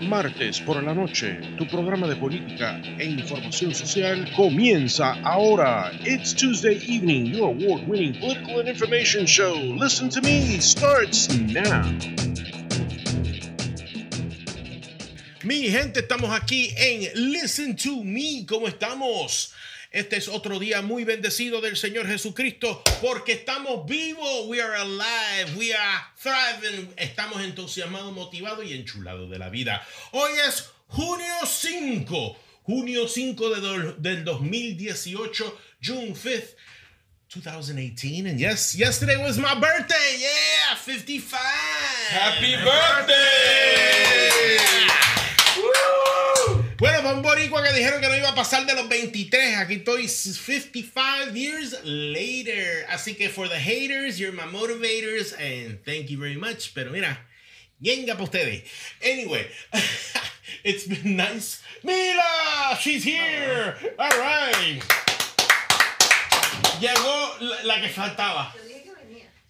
martes. Por la noche, tu programa de política e información social comienza ahora. It's Tuesday evening, your award-winning political and information show. Listen to me starts now. Mi gente, estamos aquí en Listen to Me. ¿Cómo estamos? Este es otro día muy bendecido del Señor Jesucristo porque estamos vivos. We are alive. We are thriving. Estamos entusiasmados, motivados y enchulados de la vida. Hoy es junio 5. Junio 5 de del 2018. June 5th. 2018 and yes yesterday was my birthday yeah 55 happy birthday Bueno, para un boricua que dijeron que no iba a pasar de los 23, aquí estoy 55 years later. Así que for the haters, you're my motivators and thank you very much. Pero mira, yenga para ustedes. Anyway, it's been nice. Mira, she's here. All right. Llegó la, la que faltaba.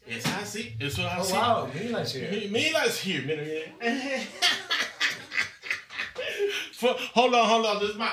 Es así, eso es así. Oh, wow, Mila's here. Mila's here. Mira, mira. For, hold on, hold on. This is my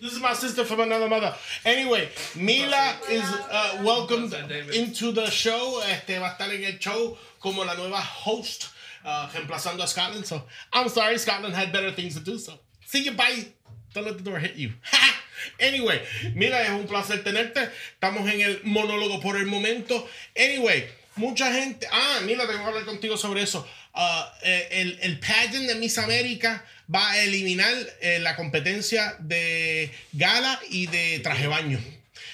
this is my sister from another mother. Anyway, Mila is uh, welcomed into the show. Este va a estar en el show como la nueva host, uh, reemplazando a Scotland. So I'm sorry, Scotland had better things to do. So see you, bye. Don't let the door hit you. anyway, Mila, es un placer tenerte. Estamos en el monólogo por el momento. Anyway, mucha gente. Ah, Mila, tengo que hablar contigo sobre eso. Uh, el, el pageant de Miss América va a eliminar eh, la competencia de gala y de traje baño.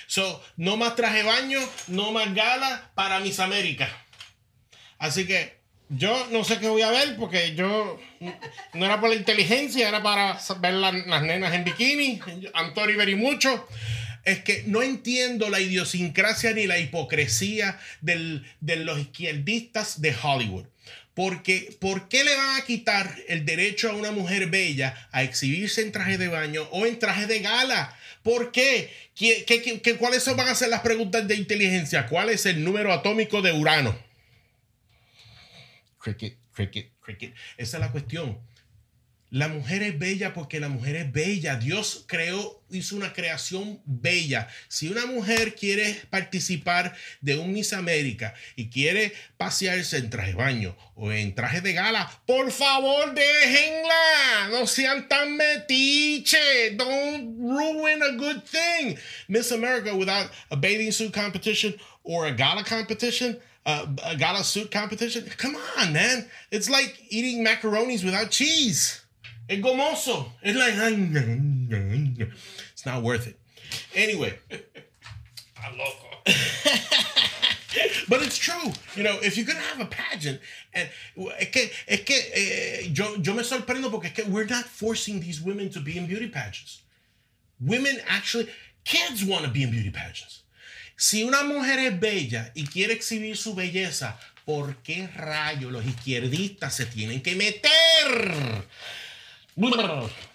So, no más traje baño, no más gala para Miss América. Así que yo no sé qué voy a ver porque yo no era por la inteligencia, era para ver las nenas en bikini. Antori very mucho. Es que no entiendo la idiosincrasia ni la hipocresía del, de los izquierdistas de Hollywood. Porque, ¿por qué le van a quitar el derecho a una mujer bella a exhibirse en traje de baño o en traje de gala? ¿Por qué? ¿Qué, qué, qué cuáles van a ser las preguntas de inteligencia? ¿Cuál es el número atómico de Urano? Cricket, cricket, cricket. Esa es la cuestión. La mujer es bella porque la mujer es bella. Dios creó, hizo una creación bella. Si una mujer quiere participar de un Miss América y quiere pasearse en traje de baño o en traje de gala, por favor déjenla. No sean tan metiche. Don't ruin a good thing. Miss America without a bathing suit competition or a gala competition. Uh, a gala suit competition. Come on, man. It's like eating macaronis without cheese. Es gomoso. It's like, it's not worth it. Anyway. I'm loco. but it's true. You know, if you're going to have a pageant, and es que, es que eh, yo, yo me sorprendo porque es que we're not forcing these women to be in beauty pageants. Women actually, kids want to be in beauty pageants. Si una mujer es bella y quiere exhibir su belleza, ¿por qué rayos los izquierdistas se tienen que meter?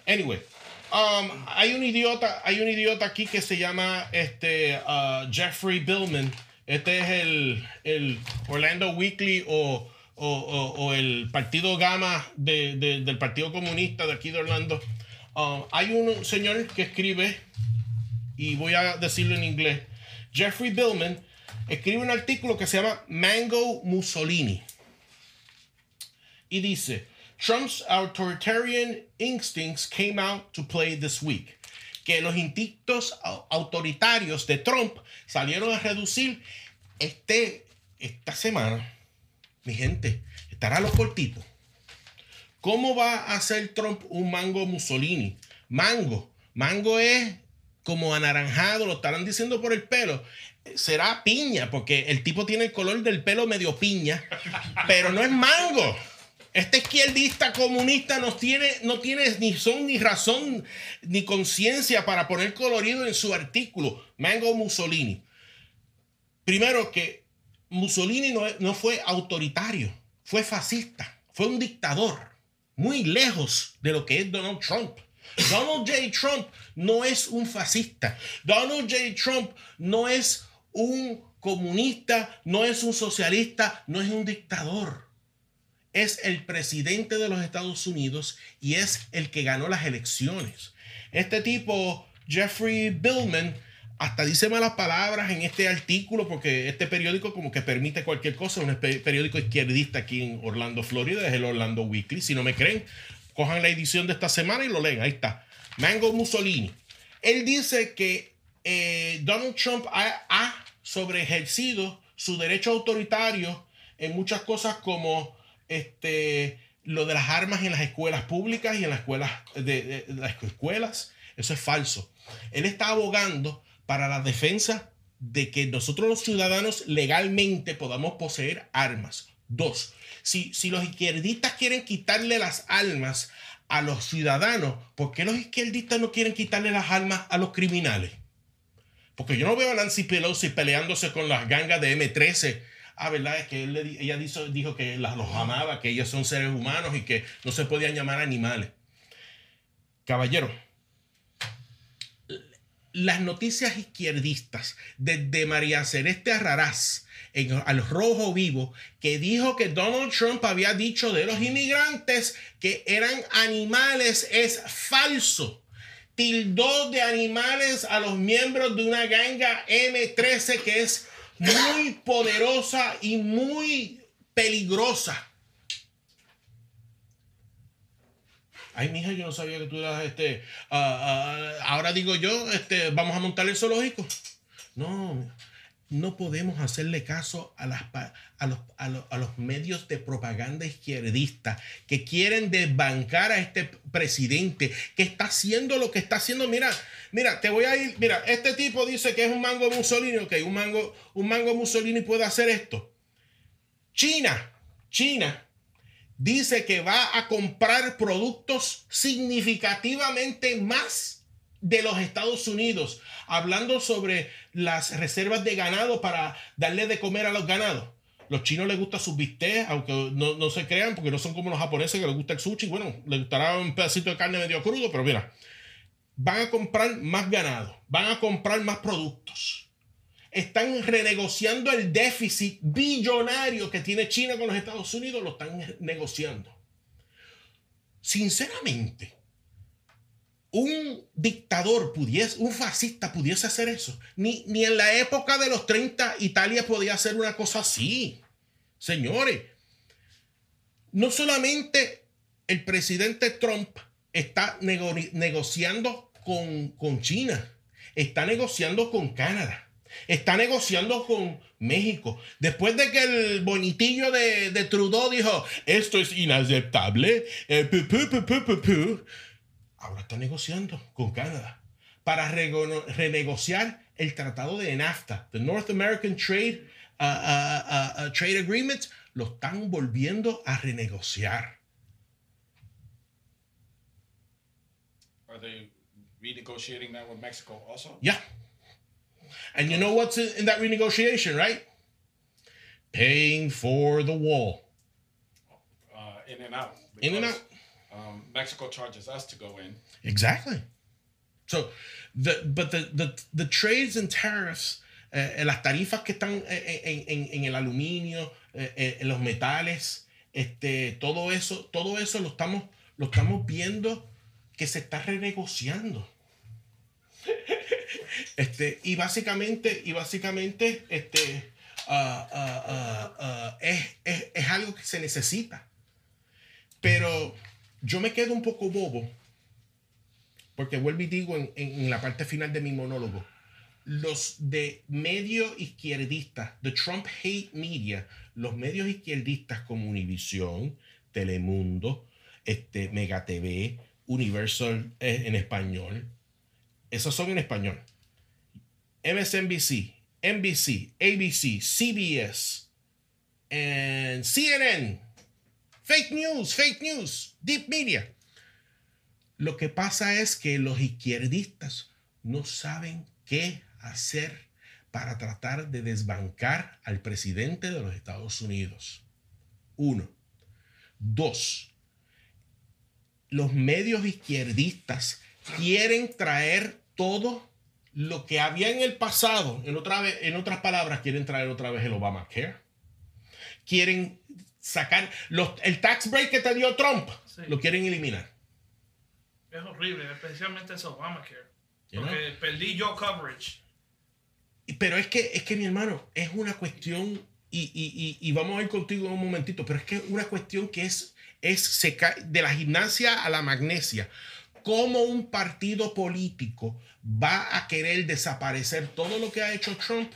Anyway, um, hay un idiota, hay un idiota aquí que se llama este uh, Jeffrey Billman. Este es el, Orlando Weekly o, o, o, el partido Gama de, del Partido Comunista de aquí de Orlando. Um, hay un señor que escribe, y voy a decirlo en inglés, Jeffrey Billman escribe un artículo que se llama Mango Mussolini. Y dice, Trump's authoritarian instincts came out to play this week. Que los instintos autoritarios de Trump salieron a reducir este, esta semana. Mi gente, estará los cortitos. ¿Cómo va a hacer Trump un mango Mussolini? Mango. Mango es como anaranjado, lo estarán diciendo por el pelo. Será piña, porque el tipo tiene el color del pelo medio piña, pero no es mango. Este izquierdista comunista no tiene, no ni son ni razón ni conciencia para poner colorido en su artículo. Mango Mussolini. Primero que Mussolini no fue autoritario, fue fascista, fue un dictador, muy lejos de lo que es Donald Trump. Donald J. Trump no es un fascista. Donald J. Trump no es un comunista, no es un socialista, no es un dictador es el presidente de los Estados Unidos y es el que ganó las elecciones. Este tipo, Jeffrey Billman, hasta dice malas palabras en este artículo porque este periódico como que permite cualquier cosa, un periódico izquierdista aquí en Orlando, Florida, es el Orlando Weekly. Si no me creen, cojan la edición de esta semana y lo leen. Ahí está. Mango Mussolini. Él dice que eh, Donald Trump ha, ha sobre ejercido su derecho autoritario en muchas cosas como este, lo de las armas en las escuelas públicas y en las escuelas, de, las escuelas. Eso es falso. Él está abogando para la defensa de que nosotros los ciudadanos legalmente podamos poseer armas. Dos, si, si los izquierdistas quieren quitarle las armas a los ciudadanos, ¿por qué los izquierdistas no quieren quitarle las armas a los criminales? Porque yo no veo a Nancy Pelosi peleándose con las gangas de M13. Ah, ¿verdad? Es que ella dijo, dijo que los amaba, que ellos son seres humanos y que no se podían llamar animales. Caballero, las noticias izquierdistas desde María Celeste Arrarás en, al Rojo Vivo, que dijo que Donald Trump había dicho de los inmigrantes que eran animales, es falso tildó de animales a los miembros de una ganga M13 que es muy poderosa y muy peligrosa. Ay, mija, yo no sabía que tú eras este. Ah, ah, ahora digo yo, este, vamos a montar el zoológico. No, no podemos hacerle caso a, las, a, los, a, los, medios de propaganda izquierdista que quieren desbancar a este presidente que está haciendo lo que está haciendo. Mira, mira, te voy a ir. Mira, este tipo dice que es un mango Mussolini. Ok, un mango, un mango Mussolini puede hacer esto. China, China dice que va a comprar productos significativamente más de los Estados Unidos, hablando sobre las reservas de ganado para darle de comer a los ganados. Los chinos les gusta sus bistecs, aunque no, se crean, porque no son como los japoneses que les gusta el sushi. Bueno, les gustará un pedacito de carne medio crudo, pero mira, van a comprar más ganado, van a comprar más productos. Están renegociando el déficit billonario que tiene China con los Estados Unidos, lo están negociando. Sinceramente, un dictador pudiese, un fascista pudiese hacer eso. Ni, ni en la época de los 30 Italia podía hacer una cosa así. Señores, no solamente el presidente Trump está negociando con, con China, está negociando con Canadá, está negociando con México. Después de que el bonitillo de, de Trudeau dijo, esto es inaceptable, eh, ahora está negociando con Canadá para renegociar el tratado de NAFTA, the North American Trade, uh, uh, uh, Trade Agreement, lo están volviendo a renegociar. Are they renegotiating that with Mexico also? Yeah. And you know what's in that renegotiation, right? Paying for the wall. in and out. In and out. Um, Mexico charges us to go in. Exactly. So, the but the the, the trades and tariffs, eh, las tarifas que están en, en, en el aluminio, eh, en los metales, este, todo eso, todo eso lo estamos, lo estamos viendo que se está renegociando. Este, y básicamente, y básicamente, este, uh, uh, uh, es, es, es algo que se necesita. Pero yo me quedo un poco bobo, porque vuelvo y digo en, la parte final de mi monólogo, los de medios izquierdistas, the Trump hate media, los medios izquierdistas como Univision, Telemundo, este, Mega TV, Universal eh, en español, esos son en español. MSNBC, NBC, ABC, CBS, and CNN Fake news, fake news, deep media. Lo que pasa es que los izquierdistas no saben qué hacer para tratar de desbancar al presidente de los Estados Unidos. Uno. Dos. Los medios izquierdistas quieren traer todo lo que había en el pasado. En, otra vez, en otras palabras, quieren traer otra vez el Obamacare. Quieren sacar los, el tax break que te dio Trump, Sí. lo quieren eliminar. Es horrible, especialmente ese Obamacare. You Porque perdí yo coverage. Pero es que, es que mi hermano, es una cuestión, y, y- y- y vamos a ir contigo en un momentito, pero es que es una cuestión que es, es de la gimnasia a la magnesia. ¿Cómo un partido político va a querer desaparecer todo lo que ha hecho Trump?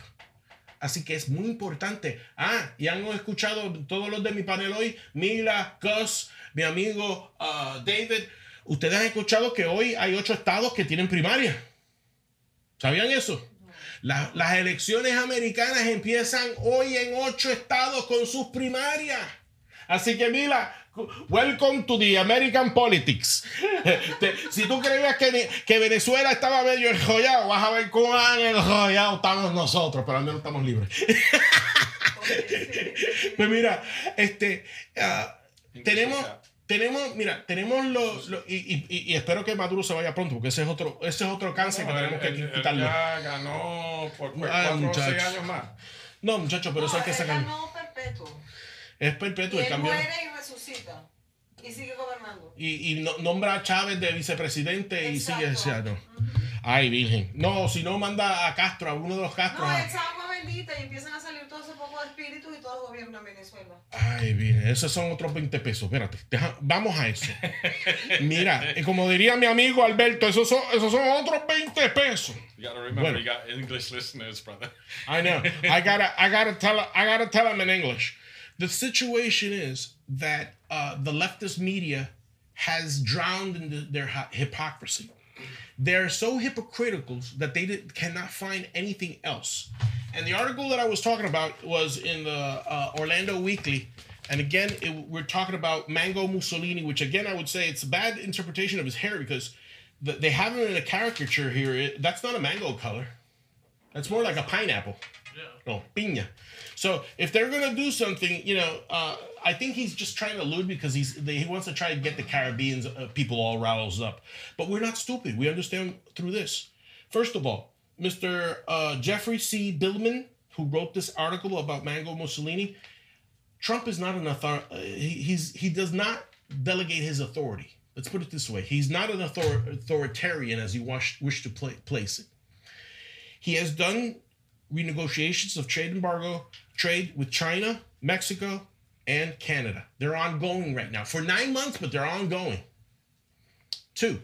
Así que es muy importante. Ah, y han escuchado todos los de mi panel hoy, Mila, Gus, mi amigo ah, David. Ustedes han escuchado que hoy hay ocho estados que tienen primaria. ¿Sabían eso? La- las elecciones americanas empiezan hoy en ocho estados con sus primarias. Así que mira, welcome to the American politics. Te- si tú creías que, que Venezuela estaba medio enjollado, vas a ver cuán enjollado estamos nosotros, pero al menos estamos libres. pues mira, este, ah, tenemos, tenemos, mira, tenemos los, los- y, y- y- espero que Maduro se vaya pronto, porque ese es otro, ese es otro cáncer que No, tenemos él- que quitarlo. ya ganó por por Ay, cuatro o seis años más. No, muchachos, pero eso hay que él sacarlo. ganó perpetuo. Es Y perpetuo el él cambio. muere y resucita. Y sigue gobernando. Y, y no- nombra a Chávez de vicepresidente y Exacto. sigue diciendo. Ay, virgen. No, si no manda a Castro, a uno de los Castro. No, a- es agua bendita y empiezan a salir todo ese poco de espíritus y todo gobierno en Venezuela. Ay, virgen, esos son otros 20 pesos. Espérate, deja- vamos a eso. Mira, y como diría mi amigo Alberto, esos son, esos son otros 20 pesos. You gotta remember, Bueno. you got English listeners, brother. I know. I gotta, I gotta tell, I gotta tell them in English. The situation is that uh, the leftist media has drowned in the, their hypocrisy. They're so hypocritical that they did, cannot find anything else. And the article that I was talking about was in the uh, Orlando Weekly. And again, it, we're talking about Mango Mussolini, which again, I would say it's a bad interpretation of his hair because the, they have him in a caricature here. It, that's not a mango color. That's more like a pineapple. Yeah. No, piña. So if they're gonna do something, you know, uh, I think he's just trying to allude because he's they, he wants to try to get the Caribbeans uh, people all roused up. But we're not stupid. We understand through this. First of all, Mr. Uh, Jeffrey C. Billman, who wrote this article about Mango Mussolini, Trump is not an author. Uh, he, he's he does not delegate his authority. Let's put it this way: he's not an author- authoritarian as you wish, wish to pla place it. He has done renegotiations of trade embargo trade with China, Mexico, and Canada. They're ongoing right now for nine months, but they're ongoing. Two,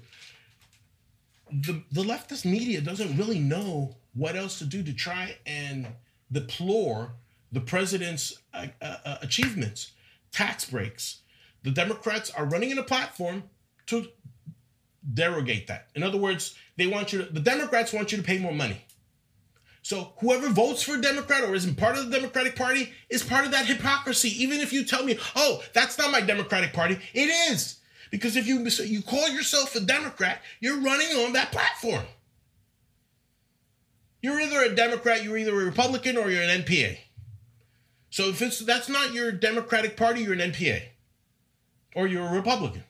the, the leftist media doesn't really know what else to do to try and deplore the president's uh, uh, uh, achievements, tax breaks. The Democrats are running in a platform to derogate that. In other words, they want you to, the Democrats want you to pay more money. So whoever votes for a Democrat or isn't part of the Democratic Party is part of that hypocrisy. Even if you tell me, "Oh, that's not my Democratic Party," it is because if you you call yourself a Democrat, you're running on that platform. You're either a Democrat, you're either a Republican, or you're an NPA. So if it's that's not your Democratic Party, you're an NPA, or you're a Republican,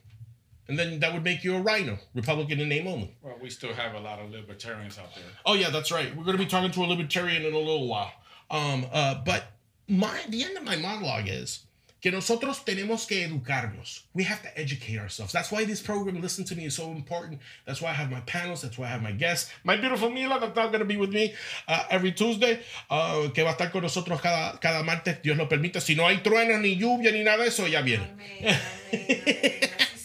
and then that would make you a RINO, Republican in name only. Well, we still have a lot of libertarians out there. Oh yeah, that's right. We're going to be talking to a libertarian in a little while. Um, uh, but my the end of my monologue is que nosotros tenemos que educarnos. We have to educate ourselves. That's why this program, Listen to Me, is so important. That's why I have my panels. That's why I have my guests. My beautiful Mila, that's not going to be with me uh, every Tuesday, uh, que va a estar con nosotros cada, cada martes, Dios lo permita. Si no hay truenos, ni lluvia, ni nada de eso, ya viene. Amén, amén, amén.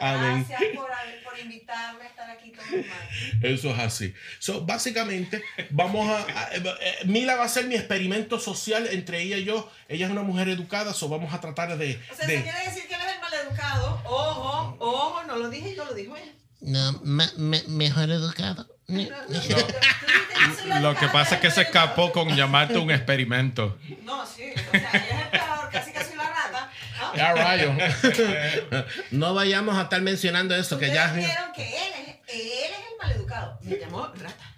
Amén. Gracias por, por invitarme a estar aquí todo el mal. Eso es así. So, básicamente, vamos a, a- eh, Mila va a ser mi experimento social entre ella y yo. Ella es una mujer educada, so vamos a tratar de. O sea, de- quiere decir que él es el maleducado. Ojo, ojo, no lo dije yo, lo dijo él. No, me- me- mejor educado. No, no, Lo que pasa es que se el escapó con llamarte un experimento. No, sí, o sea, ella es Ya rayo. no vayamos a estar mencionando eso, que ya. vieron que él es, él es el maleducado. Me llamó rata.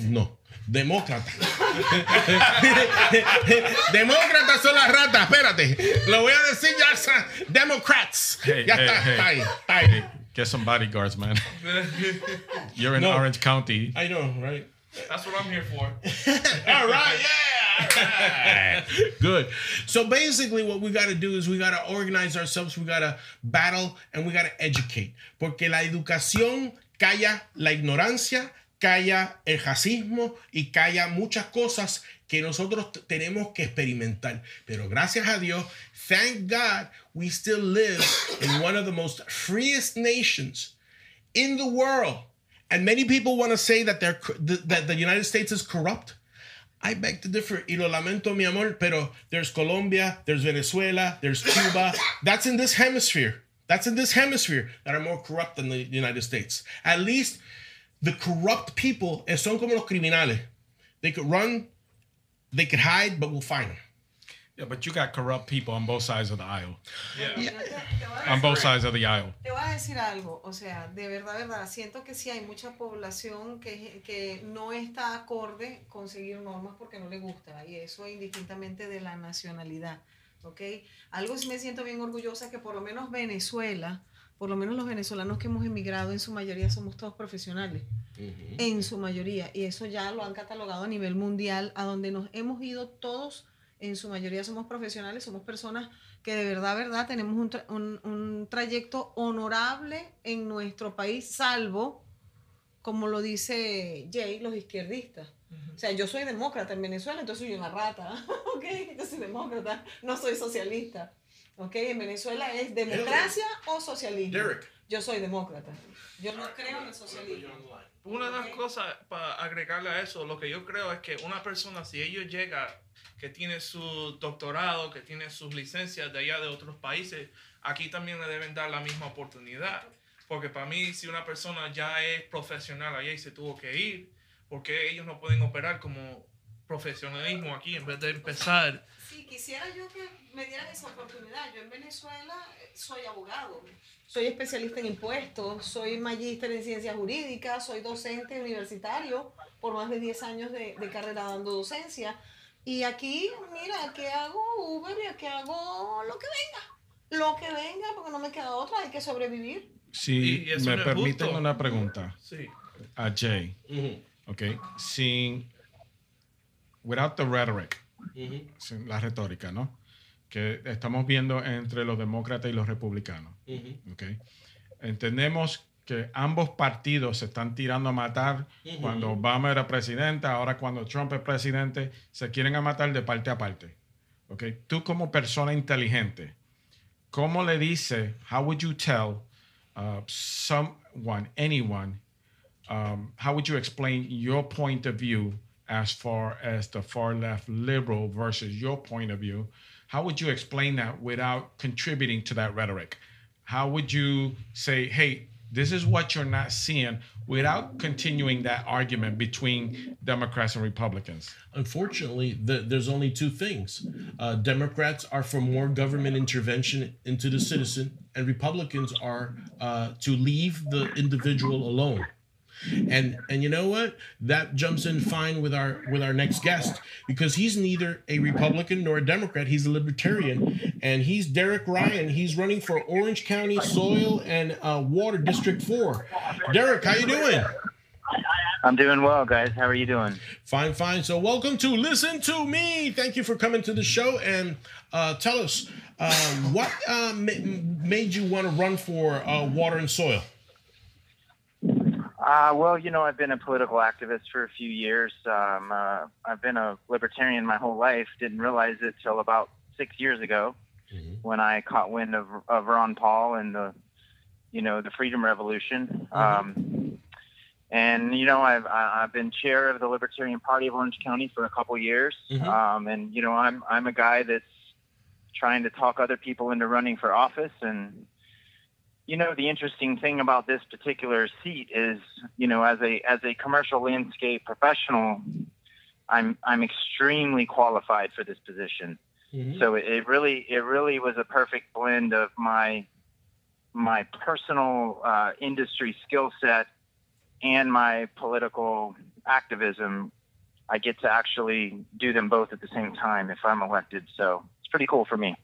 No. Demócrata. Demócratas son las ratas, espérate. Lo voy a decir ya. Democrats. Hey, ya hey, está, hey. está ahí, está ahí. Get some bodyguards, man. You're in No. Orange County. I know, right? That's what I'm here for. All right, yeah. Good. So basically, what we got to do is we got to organize ourselves, we got to battle, and we got to educate. Porque la educación calla la ignorancia, calla el racismo y calla muchas cosas que nosotros tenemos que experimentar. Pero gracias a Dios, thank God, we still live in one of the most freest nations in the world. And many people want to say that they're that the United States is corrupt. I beg to differ, y lo lamento, mi amor, pero there's Colombia, there's Venezuela, there's Cuba. That's in this hemisphere. That's in this hemisphere that are more corrupt than the United States. At least the corrupt people eh, son como los criminales. They could run, they could hide, but we'll find them. Yeah, but you got corrupt people on both sides of the aisle. Yeah. On both sides of the aisle. Te voy a decir algo, o sea, de verdad, verdad, siento que sí hay mucha población que, que no está acorde con seguir normas porque no le gusta, y eso indistintamente de la nacionalidad, ¿ok? Algo sí me siento bien orgullosa que por lo menos Venezuela, por lo menos los venezolanos que hemos emigrado en su mayoría somos todos profesionales, en su mayoría, y eso ya lo han catalogado a nivel mundial, a donde nos hemos ido todos, en su mayoría somos profesionales, somos personas que de verdad, verdad, tenemos un, tra- un- un trayecto honorable en nuestro país, salvo, como lo dice Jay, los izquierdistas. O sea, yo soy demócrata en Venezuela, entonces soy una rata, ¿ok? Yo soy demócrata, no soy socialista, ¿ok? En Venezuela es democracia o socialismo. Derek. Yo soy demócrata. Yo no creo en el socialismo. Una de las Ok. cosas para agregarle a eso, lo que yo creo es que una persona, si ellos llega, que tiene su doctorado, que tiene sus licencias de allá de otros países, aquí también le deben dar la misma oportunidad. Porque para mí, si una persona ya es profesional allá y se tuvo que ir, ¿por qué ellos no pueden operar como profesionalismo aquí en vez de empezar? Sí, quisiera yo que me dieran esa oportunidad. Yo en Venezuela eh, soy abogado, soy especialista en impuestos, soy magíster en ciencias jurídicas, soy docente universitario por más de 10 años de, de carrera dando docencia. Y aquí, mira, aquí hago Uber y aquí hago lo que venga. Lo que venga, porque no me queda otra, hay que sobrevivir. Si Y- y eso me permiten justo. una pregunta Sí. a Jay, okay? Sin, without the rhetoric, sin la retórica, ¿no? Que estamos viendo entre los demócratas y los republicanos, okay? Entendemos que ambos partidos se están tirando a matar. Cuando Obama era presidente, ahora cuando Trump es presidente, se quieren a matar de parte a parte. Okay? Tú como persona inteligente, ¿cómo le dice, how would you tell uh, someone, anyone, um, how would you explain your point of view as far as the far left liberal versus your point of view? How would you explain that without contributing to that rhetoric? How would you say, hey, this is what you're not seeing without continuing that argument between Democrats and Republicans? Unfortunately, the, there's only two things. Uh, Democrats are for more government intervention into the citizen, and Republicans are uh, to leave the individual alone. And and you know what? That jumps in fine with our with our next guest because he's neither a Republican nor a Democrat. He's a libertarian, and he's Derek Ryan. He's running for Orange County Soil and uh, Water District Four. Derek, how you doing? I'm doing well, guys. How are you doing? Fine, fine. So, welcome to Listen to Me. Thank you for coming to the show and uh, tell us um, what uh, ma- made you want to run for uh, water and soil. Uh, well, you know, I've been a political activist for a few years. Um, uh, I've been a libertarian my whole life. Didn't realize it till about six years ago when I caught wind of, of Ron Paul and the, you know, the Freedom Revolution. Um, and you know, I've I- I've been chair of the Libertarian Party of Orange County for a couple years. Mhm. Um, and you know, I'm I'm a guy that's trying to talk other people into running for office and you know the interesting thing about this particular seat is you know as a as a commercial landscape professional i'm i'm extremely qualified for this position. So it, it really it really was a perfect blend of my my personal uh, industry skill set and my political activism. I get to actually do them both at the same time if i'm elected. So it's pretty cool for me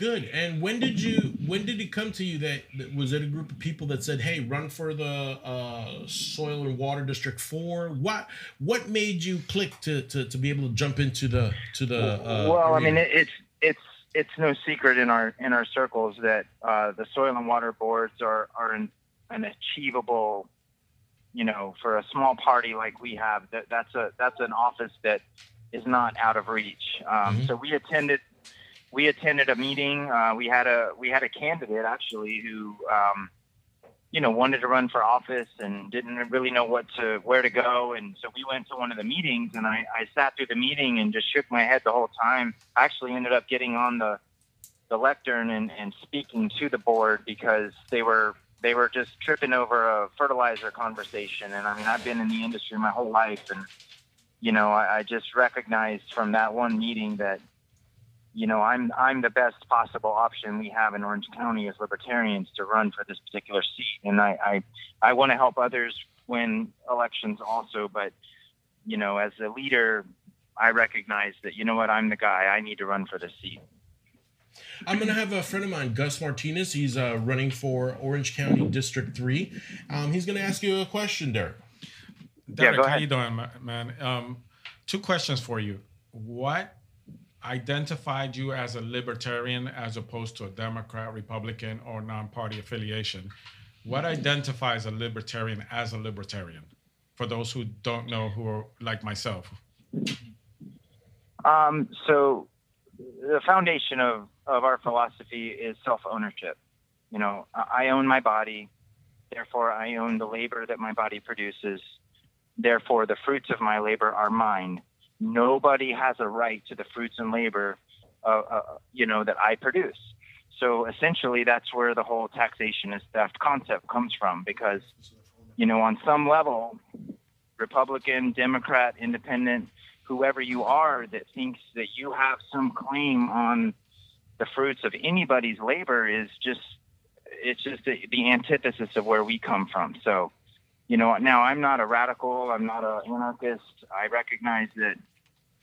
Good. And when did you? When did it come to you that, that was it a group of people that said, "Hey, run for the uh, Soil and Water District Four? What What made you click to, to, to be able to jump into the to the? Uh, well, I mean, it, it's it's it's no secret in our in our circles that uh, the soil and water boards are are an, an achievable, you know, for a small party like we have. That that's a that's an office that is not out of reach. Um, Mhm. So we attended we attended a meeting. Uh, we had a we had a candidate actually who. Um, you know, wanted to run for office and didn't really know what to where to go, and so we went to one of the meetings, and I, I sat through the meeting and just shook my head the whole time. I actually ended up getting on the the lectern and, and speaking to the board because they were they were just tripping over a fertilizer conversation, and I mean I've been in the industry my whole life, and you know I, I just recognized from that one meeting that you know, I'm I'm the best possible option we have in Orange County as libertarians to run for this particular seat, and I I, I want to help others win elections also, but you know, as a leader, I recognize that you know what, I'm the guy. I need to run for this seat. I'm gonna have a friend of mine, Gus Martinez. He's uh, running for Orange County District Three. Um, he's gonna ask you a question, Derek. Derek, go how you doing, man? Um, two questions for you. What identified you as a libertarian as opposed to a Democrat, Republican, or non-party affiliation? What identifies a libertarian as a libertarian? For those who don't know, who are like myself. Um, so the foundation of, of our philosophy is self-ownership. You know, I own my body, therefore I own the labor that my body produces. Therefore, the fruits of my labor are mine. Nobody has a right to the fruits and labor, uh, uh, you know, that I produce. So essentially, that's where the whole taxation is theft concept comes from, because, you know, on some level, Republican, Democrat, Independent, whoever you are that thinks that you have some claim on the fruits of anybody's labor is just it's just the, the antithesis of where we come from so you know now i'm not a radical i'm not an anarchist. I recognize that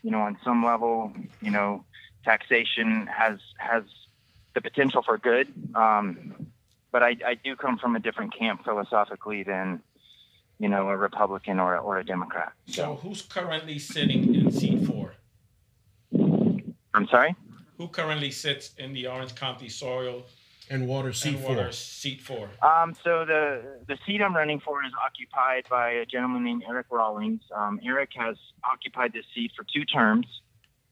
you know on some level you know taxation has has the potential for good um, but I, I do come from a different camp philosophically than you know a republican or a, or a democrat. So, who's currently sitting in seat four? i'm sorry? Who currently sits in the Orange County Soil And Water C and four. Seat four? Um, so the the seat I'm running for is occupied by a gentleman named Eric Rawlings. Um, Eric has occupied this seat for two terms.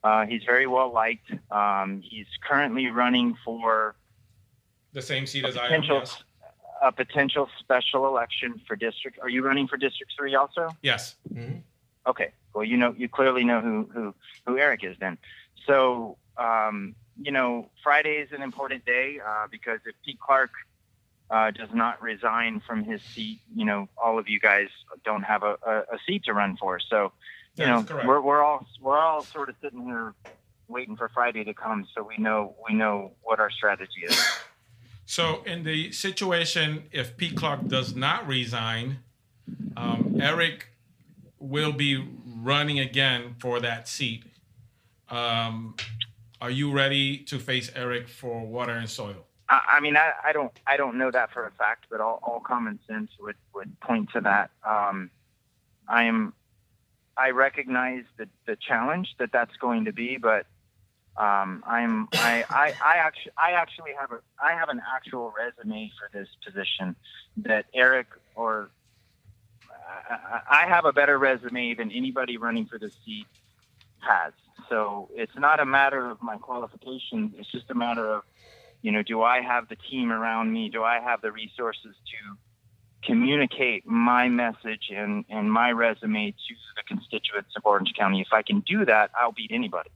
Uh, he's very well liked. Um, he's currently running for The same seat a as I am. potential Yes. a potential special election for district. Are you running for district three also? yes. Okay. Well, you know, you clearly know who who who Eric is then. So, um, you know, Friday is an important day uh, because if Pete Clark uh, does not resign from his seat, you know, all of you guys don't have a, a, a seat to run for. So, you That's know, correct. we're we're all we're all sort of sitting here waiting for Friday to come, so we know we know what our strategy is. So, in the situation, if Pete Clark does not resign, um, Eric will be running again for that seat. Um, are you ready to face Eric for water and soil? I, I mean, I, I don't, I don't know that for a fact, but all, all common sense would, would point to that. Um, I am, I recognize the, the challenge that that's going to be, but um, I'm, I, I, I actually, I actually have a, I have an actual resume for this position that Eric or I, have a better resume than anybody running for the seat has. So it's not a matter of my qualifications. It's just a matter of you know, do I have the team around me? Do I have the resources to communicate my message and, and my resume to the constituents of Orange County? If I can do that, I'll beat anybody.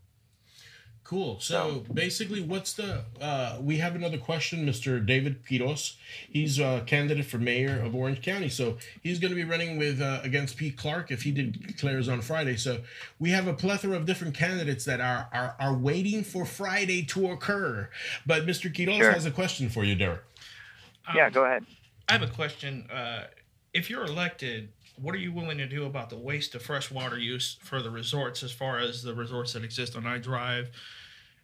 Cool. So basically, what's the? Uh, we have another question, Mr. David Quiros. He's a candidate for mayor of Orange County. So he's going to be running with uh, against Pete Clark if he did declares on Friday. So we have a plethora of different candidates that are are, are waiting for Friday to occur. But Mr. Quiros Sure. has a question for you, Derek. yeah, go ahead. I have a question. Uh, if you're elected, what are you willing to do about the waste of fresh water use for the resorts, as far as the resorts that exist on I Drive,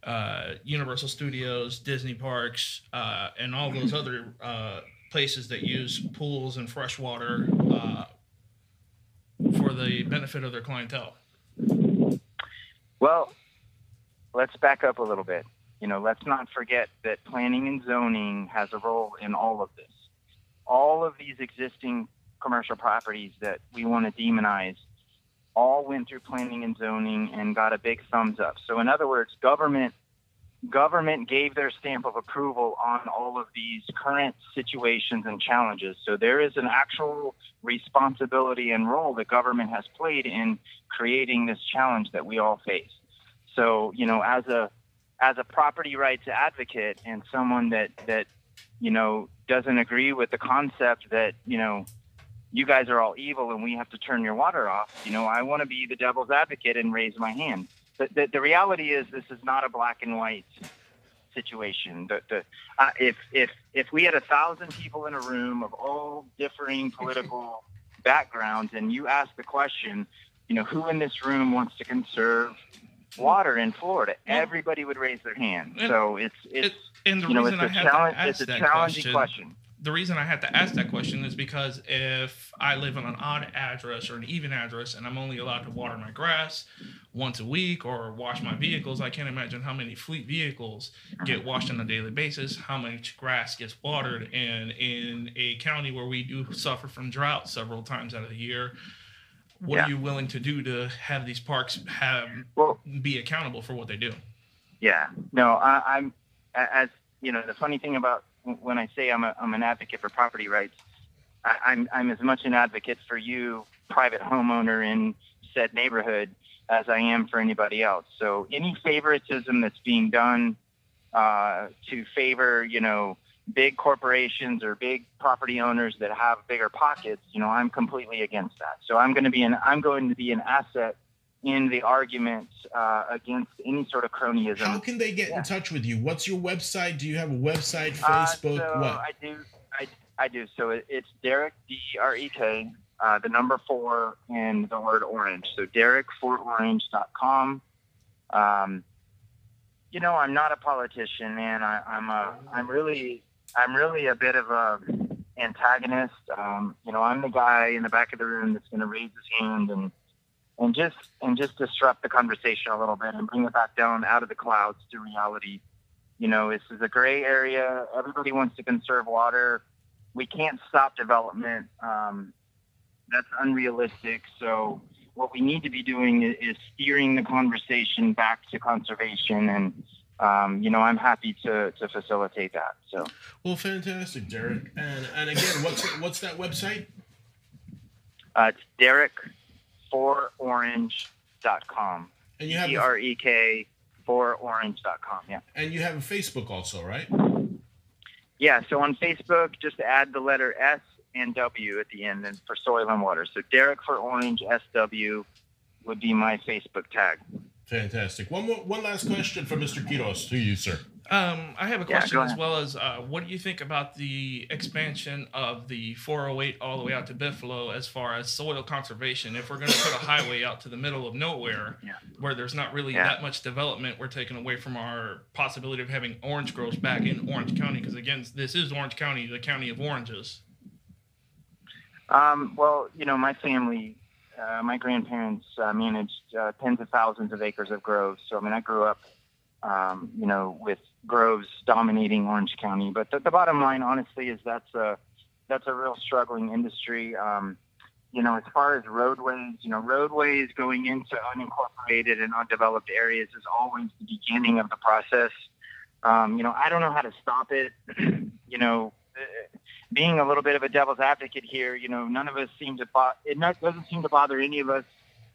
uh, Universal Studios, Disney parks, uh, and all those other uh, places that use pools and fresh water uh, for the benefit of their clientele. Well, let's back up a little bit. You know, let's not forget that planning and zoning has a role in all of this. All of these existing commercial properties that we want to demonize all went through planning and zoning and got a big thumbs up. So in other words, government government gave their stamp of approval on all of these current situations and challenges. So there is an actual responsibility and role that government has played in creating this challenge that we all face. So, you know, as a as a property rights advocate and someone that that you know doesn't agree with the concept that, you know, you guys are all evil and we have to turn your water off, you know, I want to be the devil's advocate and raise my hand the, the, the reality is this is not a black and white situation. The, the, uh, if if if we had a thousand people in a room of all differing political backgrounds, and you ask the question, you know, who in this room wants to conserve water in Florida? Everybody would raise their hand. And- so it's it's It, and the you know reason it's I a challenge. It's a challenging question, question. The reason I had to ask that question is because if I live on an odd address or an even address and I'm only allowed to water my grass once a week or wash my vehicles, I can't imagine how many fleet vehicles get washed on a daily basis, how much grass gets watered, and in a county where we do suffer from drought several times out of the year. What Yeah. are you willing to do to have these parks have Well, be accountable for what they do? Yeah, no, I, I'm as you know. The funny thing about when I say I'm a, I'm an advocate for property rights, I, I'm I'm as much an advocate for you, private homeowner in said neighborhood, as I am for anybody else. So any favoritism that's being done uh, to favor, you know, big corporations or big property owners that have bigger pockets, you know, I'm completely against that. So I'm going to be an I'm going to be an asset in the argument uh, against any sort of cronyism. How can they get Yeah. in touch with you? What's your website? Do you have a website, Uh, Facebook? so what? I do. I, I do. So it, it's Derek D R E K, uh, the number four and the word orange. So DerekForOrange.com. Um, you know, I'm not a politician, man. I, I'm a. I'm really. I'm really a bit of a antagonist. Um, you know, I'm the guy in the back of the room that's going to raise his hand and and just and just disrupt the conversation a little bit and bring it back down out of the clouds to reality you know, this is a gray area. Everybody wants to conserve water. We can't stop development. Um, that's unrealistic. So, what we need to be doing is, is steering the conversation back to conservation. And, um, you know, I'm happy to, to facilitate that. So, Well, fantastic, Derek. And and again, what's what's that website? uh, it's Derek for orange.com. And you have D a, R E K for orange.com. Yeah. and you have a Facebook also, right? Yeah, so on Facebook, just add the letter S and W at the end and for soil and water. So Derek for Orange SW would be my Facebook tag. Fantastic. One more, one last question for Mr. Quiros to you, sir. Um, I have a question go as well as uh, what do you think about the expansion of the 408 all the way out to Bithlo as far as soil conservation? If we're going to put a highway out to the middle of nowhere Yeah. where there's not really Yeah. that much development, we're taking away from our possibility of having orange groves back in Orange County. Because again, this is Orange County, the county of oranges. Um, well, you know, my family, uh, my grandparents uh, managed uh, tens of thousands of acres of groves. So, I mean, I grew up, um, you know, with groves dominating Orange County. But the, the bottom line, honestly, is that's a that's a real struggling industry. Um, you know, as far as roadways, you know, roadways going into unincorporated and undeveloped areas is always the beginning of the process. Um, you know, I don't know how to stop it. you know, uh, being a little bit of a devil's advocate here, you know, none of us seem to bo- it not, doesn't seem to bother any of us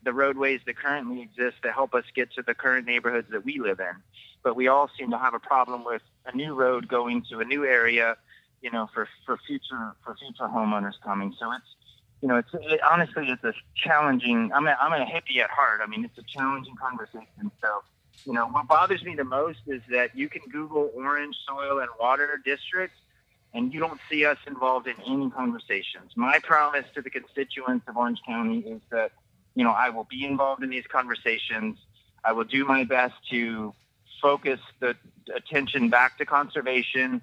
the roadways that currently exist to help us get to the current neighborhoods that we live in. But we all seem to have a problem with a new road going to a new area, you know, for for future for future homeowners coming. So it's you know, it's it, honestly it's a challenging. I'm a, I'm a hippie at heart. I mean, it's a challenging conversation. So you know, what bothers me the most is that you can Google Orange Soil and Water District and you don't see us involved in any conversations. My promise to the constituents of Orange County is that, you know, I will be involved in these conversations. I will do my best to focus the attention back to conservation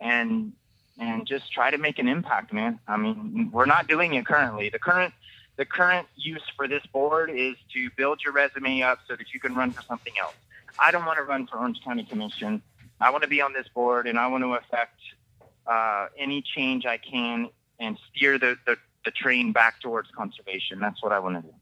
and and just try to make an impact, man. I mean, we're not doing it currently. The current the current use for this board is to build your resume up so that you can run for something else. I don't want to run for Orange County Commission. I want to be on this board and I want to affect uh, any change I can and steer the, the, the train back towards conservation. That's what I want to do.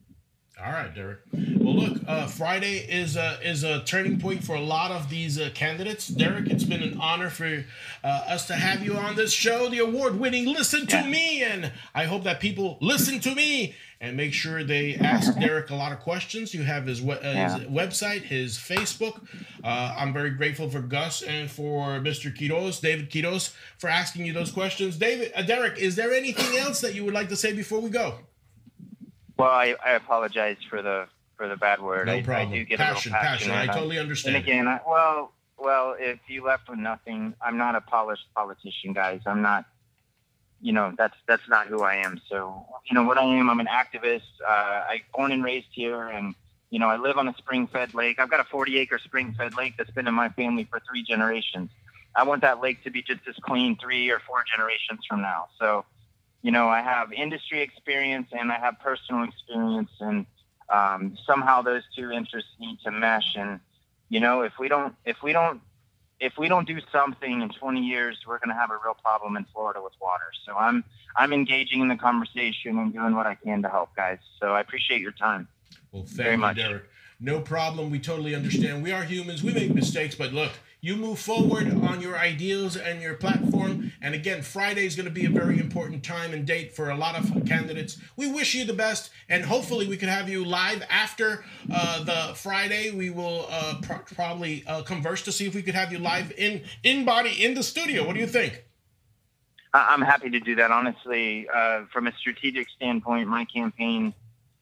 All right, Derek. Well, look, uh, Friday is a is a turning point for a lot of these uh, candidates. Derek, it's been an honor for uh, us to have you on this show, the award-winning "Listen to. Me," and I hope that people listen to me and make sure they ask Derek a lot of questions. You have his, we- uh, Yeah. his website, his Facebook. Uh, I'm very grateful for Gus and for Mr. Quiros, David Quiros, for asking you those questions. David, uh, Derek, is there anything else that you would like to say before we go? Well, I, I apologize for the for the bad word. No I, problem. I do get passion, a little passion. I totally understand. And again, I, well, well, if you left with nothing, I'm not a polished politician, guys. I'm not. You know, that's that's not who I am. So, you know, what I am, I'm an activist. Uh, I born and raised here, and you know, I live on a spring-fed lake. I've got a 40-acre spring-fed lake that's been in my family for three generations. I want that lake to be just as clean three or four generations from now. So, you know, I have industry experience and I have personal experience, and um, somehow those two interests need to mesh. And you know, if we don't, if we don't, if we don't do something in 20 years, we're going to have a real problem in Florida with water. So I'm, I'm engaging in the conversation and doing what I can to help, guys. So I appreciate your time. Well, thank Very you, much. Derek. No problem. We totally understand. We are humans. We make mistakes, but look, you move forward on your ideals and your platform. And again, Friday is going to be a very important time and date for a lot of candidates. We wish you the best, and hopefully, we could have you live after uh, the Friday. We will uh, pro- probably uh, converse to see if we could have you live in in body in the studio. What do you think? I'm happy to do that. Honestly, uh, from a strategic standpoint, my campaign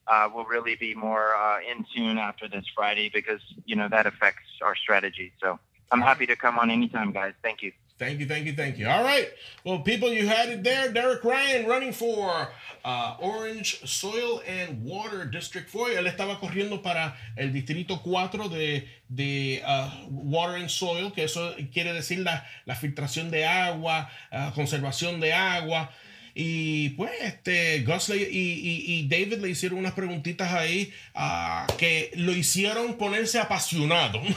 uh, will really be more uh, in tune after this Friday because you know that affects our strategy. So I'm happy to come on anytime, guys. Thank you. Thank you, thank you, thank you. All right. Well, people, you had it there. Derek Ryan running for uh, Orange Soil and Water District 4. Él estaba corriendo para el Distrito 4 de, de uh, Water and Soil, que eso quiere decir la, la filtración de agua, uh, conservación de agua. Y pues, este, le- y, y- y David le hicieron unas preguntitas ahí ah, que lo hicieron ponerse apasionado.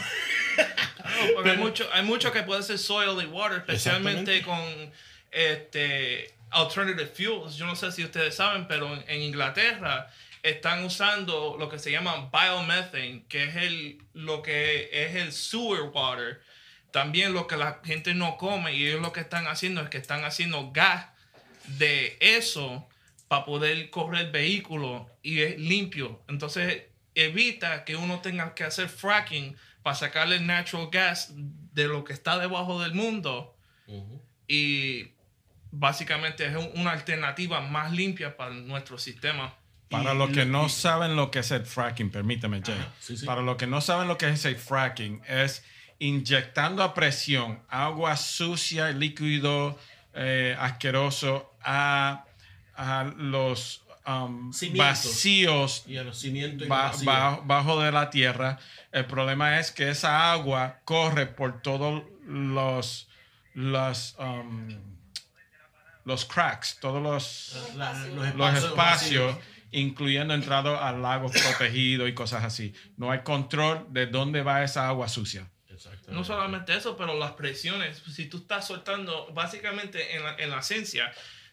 No, porque hay Pero- mucho, hay mucho que puede ser soil y water, especialmente con este alternative fuels. Yo no sé si ustedes saben, pero en, en Inglaterra están usando lo que se llama biomethane, que es el lo que es el sewer water. También lo que la gente no come y ellos lo que están haciendo es que están haciendo gas de eso para poder correr vehículos y es limpio. Entonces evita que uno tenga que hacer fracking para sacarle el natural gas de lo que está debajo del mundo y básicamente es un- una alternativa más limpia para nuestro sistema. Para los que no saben lo que es el fracking, permítame, Jay. Ajá, sí, sí. Para los que no saben lo que es el fracking, es inyectando a presión agua sucia, líquido, eh, asqueroso a, a los um, vacíos Y a los cimientos ba- bajo de la tierra. El problema es que esa agua corre por todos los los um, los cracks, todos los La- los espacios, incluyendo entrado a lagos protegidos y cosas así. No hay control de dónde va esa agua sucia. No solamente eso, pero las presiones. Si tú estás soltando, básicamente en la, en la esencia,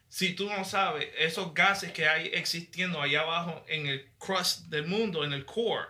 si tú no sabes, esos gases que hay existiendo allá abajo en el crust del mundo, en el core,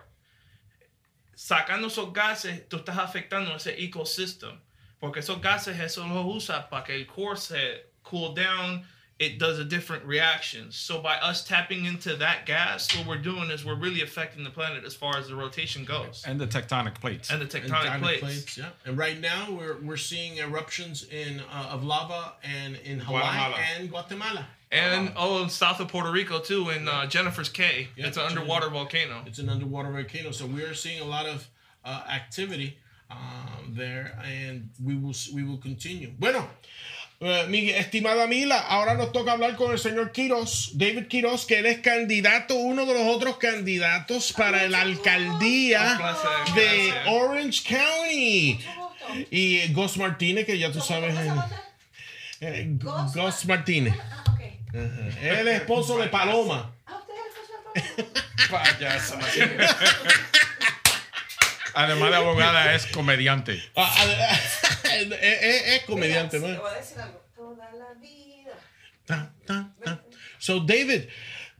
sacando esos gases, tú estás afectando ese ecosystem. Porque esos gases, eso los usa para que el core se cool down. It does a different reaction. So by us tapping into that gas, what we're doing is we're really affecting the planet as far as the rotation goes And the tectonic plates. and the And tectonic tectonic plates. Yeah. And right now we're we're seeing eruptions in uh, of lava and in Hawaii Guatemala. and Guatemala. And oh, south of Puerto Rico too, in uh, Jennifer's Cay. Yeah, it's an Jennifer- underwater volcano. It's an underwater volcano, so we are seeing a lot of uh, activity um, there, and we will we will continue. Bueno, eh, mi estimada Mila, ahora nos toca hablar con el señor Quiroz, David Quiroz, que él es candidato, uno de los otros candidatos para la alcaldía placer, de gracias. Orange County. Mucho gusto. Y Gus Martínez, que ya tú sabes. ¿Cómo se eh, eh, Gus Gus Martínez. Ah. Él es esposo de Paloma. Ah, usted es el esposo de Payaso. Además de abogada, es comediante. Es, es- es comediante, Mira, ¿no? Te voy a decir algo. Toda la vida. Ta, ta, ta. So, David,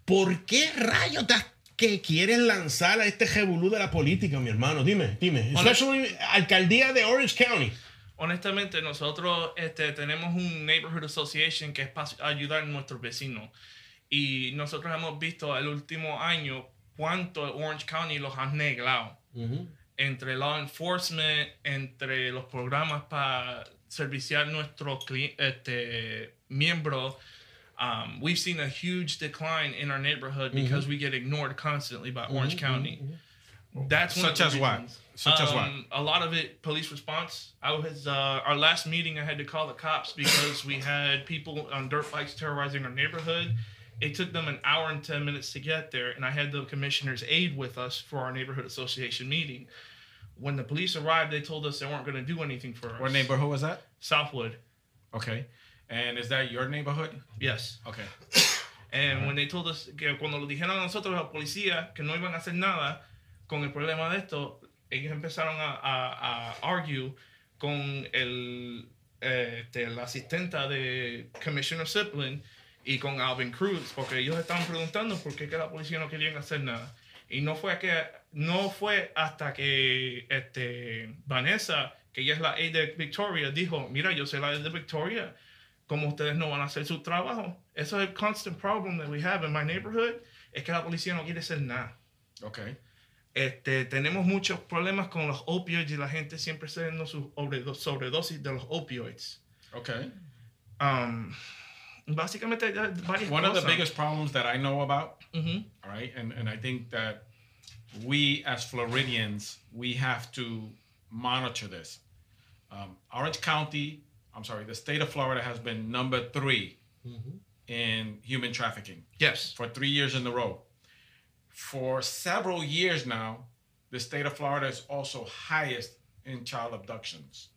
¿por qué rayos te has- que quieres lanzar a este revolú de la política, mi hermano? Dime, dime. Especially alcaldía de Orange County. Honestamente, nosotros este, tenemos un Neighborhood Association que es para ayudar a nuestros vecinos. Y nosotros hemos visto el último año cuánto Orange County los ha neglado. Entre law enforcement, entre los programas para serviciar nuestros cli- este, miembros. Um, we've seen a huge decline in our neighborhood because we get ignored constantly by Orange County. That's one of Such the as what? reasons. Such as what? Um, A lot of it, police response. I was uh, our last meeting. I had to call the cops because we had people on dirt bikes terrorizing our neighborhood. It took them an hour and ten minutes to get there, and I had the commissioner's aide with us for our neighborhood association meeting. When the police arrived, they told us they weren't going to do anything for us. What neighborhood was that? Southwood. Okay. And is that your neighborhood? Yes. Okay. And when they told us que cuando lo dijeron a nosotros los policías que no iban a hacer nada con el problema de esto, ellos empezaron a, a, a argue con el, eh, este, el asistente de Commissioner Siplin y con Alvin Cruz, porque ellos estaban preguntando por qué que la policía no querían hacer nada. Y no fue, que, no fue hasta que este, Vanessa, que ella es la aide de Victoria, dijo, mira, yo soy la aide de Victoria, como ustedes no van a hacer su trabajo. Eso es el constant problem that we have in my neighborhood, es que la policía no quiere hacer nada. Okay. Este, tenemos muchos problemas con los opioides y la gente siempre está dando su sobredo- sobredosis de los opioids. Okay. Um, básicamente, varias One of the biggest problems that I know about, Ujú. all right, and, and I think that we as Floridians, we have to monitor this. Um, Orange County, I'm sorry, the state of Florida has been number 3 in human trafficking. Yes. for three years in a row. For several years now, the state of Florida is also highest in child abductions.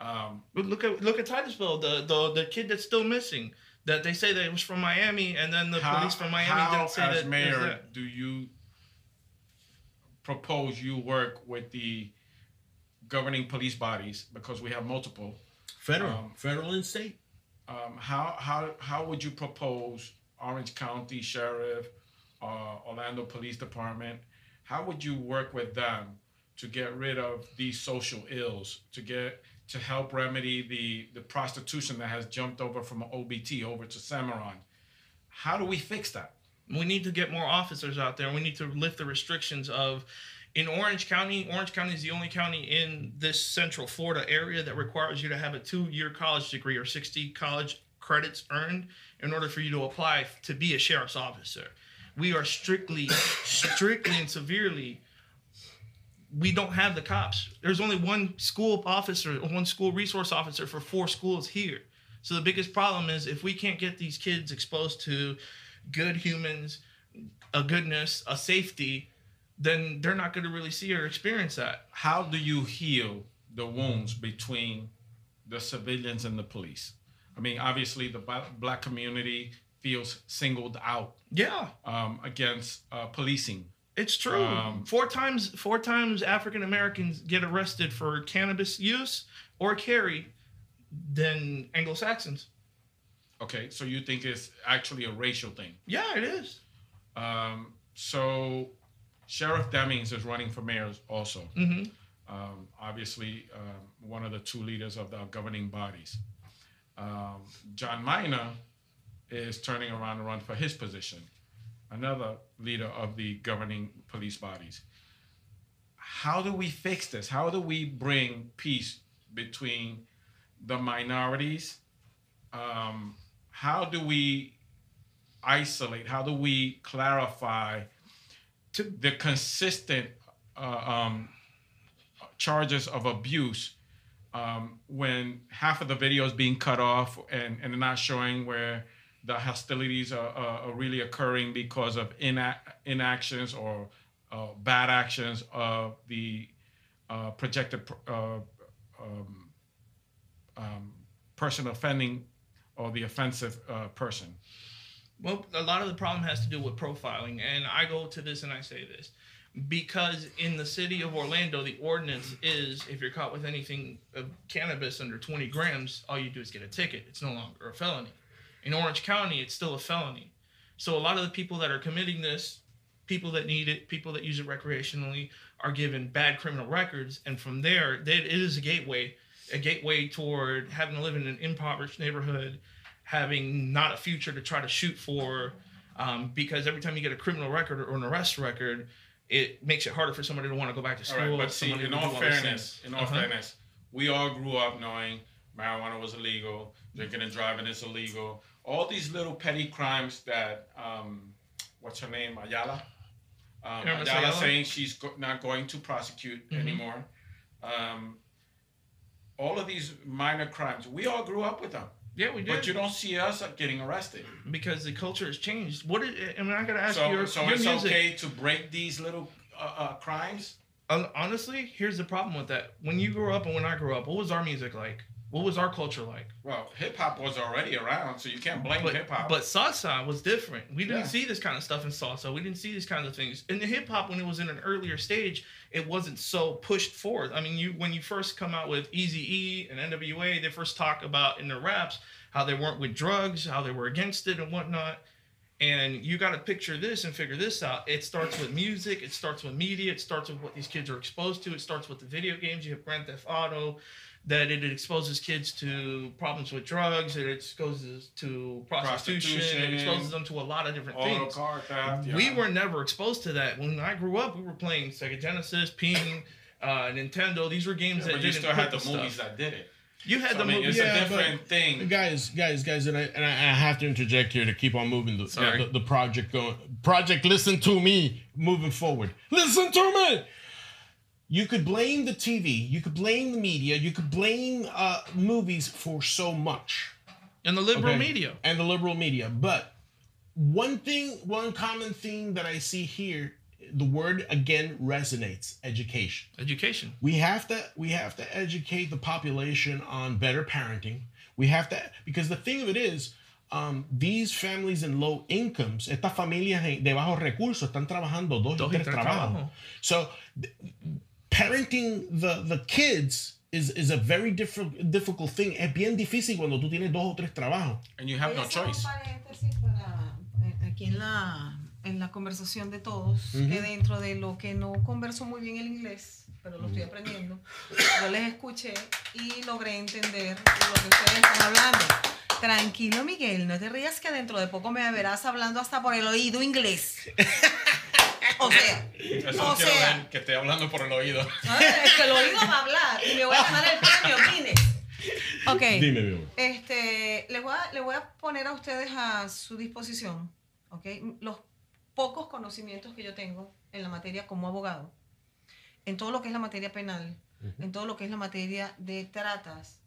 Um, But look at look at Titusville, the, the the kid that's still missing. That they say that it was from Miami, and then the how, police from Miami how, didn't say as that. it was mayor, that. do you propose you work with the governing police bodies because we have multiple? Federal, Um, federal and state. Um, how how how would you propose Orange County Sheriff, uh, Orlando Police Department? How would you work with them to get rid of these social ills, to get to help remedy the the prostitution that has jumped over from OBT over to Semoran? How do we fix that? we need to get more officers out there. We need to lift the restrictions of in Orange County. Orange County is the only county in this central Florida area that requires you to have a two-year college degree or 60 college credits earned in order for you to apply to be a sheriff's officer. We are strictly, strictly and severely. We don't have the cops. There's only one school officer, one school resource officer for four schools here. So the biggest problem is if we can't get these kids exposed to good humans, a goodness, a safety, then they're not going to really see or experience that. How do you heal the wounds between the civilians and the police? I mean, obviously, the black community feels singled out Yeah, um, against uh, policing. It's true. Um, four times, four times African Americans get arrested for cannabis use or carry than Anglo Saxons. Okay, so you think it's actually a racial thing? Yeah, it is. Um, so Sheriff Demings is running for mayor also. hmm Um, obviously, um, one of the two leaders of the governing bodies. Um, John Mina is turning around to run for his position, another leader of the governing police bodies. How do we fix this? How do we bring peace between the minorities? Um, how do we isolate? How do we clarify to the consistent uh, um, charges of abuse um, when half of the video is being cut off and, and not showing where the hostilities are, are, are really occurring because of ina- inactions or uh, bad actions of the uh, projected pr- uh, um, um, person offending or the offensive uh, person. Well, a lot of the problem has to do with profiling, and I go to this and I say this because in the city of Orlando, the ordinance is if you're caught with anything of cannabis under 20 grams, all you do is get a ticket. It's no longer a felony. In Orange County, it's still a felony. So a lot of the people that are committing this, people that need it, people that use it recreationally, are given bad criminal records, and from there, they, it is a gateway, a gateway toward having to live in an impoverished neighborhood, having not a future to try to shoot for, um, because every time you get a criminal record or an arrest record, it makes it harder for somebody to want to go back to school. right, or but see, in all all fairness, in all Uh-huh. fairness, we all grew up knowing marijuana was illegal, drinking and driving is illegal. All these little petty crimes that, um, what's her name, Ayala? Um, Ayala Ayala. saying she's go- not going to prosecute Mhm. anymore. Um, all of these minor crimes, we all grew up with them, Yeah, we did. but you don't see us getting arrested. because the culture has changed. What did, I mean, I gotta ask So, you. Your, so your it's music. okay to break these little uh, uh, crimes. Honestly, here's the problem with that. When you grew up and when I grew up, what was our music like? What was our culture like? Well, hip hop was already around, so you can't blame hip hop. but salsa was different. We didn't Yeah. see this kind of stuff in salsa. We didn't see these kinds of things. In the hip hop, when it was in an earlier stage, it wasn't so pushed forward. I mean, you when you first come out with Easy E and NWA, they first talk about in their raps how they weren't with drugs, how they were against it and whatnot. And you got to picture this and figure this out. It starts with music. It starts with media. It starts with what these kids are exposed to. It starts with the video games. You have Grand Theft Auto, that it exposes kids to problems with drugs. It exposes to prostitution. It exposes them to a lot of different Auto things. car theft. We were never exposed to that. When I grew up, we were playing Sega Genesis, Ping, uh, Nintendo. These were games Yeah, that but you didn't still had put the movies that did it. You had So, the I mean, movies. it's Yeah, a different thing. guys, guys, guys, and I and I, I have to interject here to keep on moving the, Sorry. the the project going. Project, listen to me, moving forward. Listen to me. You could blame the TV, you could blame the media, you could blame uh, movies for so much, And the liberal Okay. media. and the liberal media. But one thing, one common theme that I see here, the word again resonates: education Education. we have to we have to educate the population on better parenting we have to because the thing of it is um, these families in low incomes estas familias de bajos recursos están trabajando dos, Dos y tres trabajos trabajos. so parenting the the kids is is a very different difficult thing es bien difícil cuando tú tienes dos o tres trabajos And you have no choice. Para, eh, aquí en la, en la conversación de todos, que dentro de lo que no converso muy bien el inglés, pero lo estoy aprendiendo, yo les escuché y logré entender lo que ustedes están hablando. Tranquilo, Miguel, no te rías que dentro de poco me verás hablando hasta por el oído inglés. O sea, Eso o quiero sea, ver, que esté hablando por el oído. Es que el oído va a hablar y me voy a ganar el premio Guinness. Ok. dime mi amor. Este, les voy, a, les voy a poner a ustedes a su disposición, ¿ok? Los pocos conocimientos que yo tengo en la materia como abogado, en todo lo que es la materia penal, en todo lo que es la materia de tratas,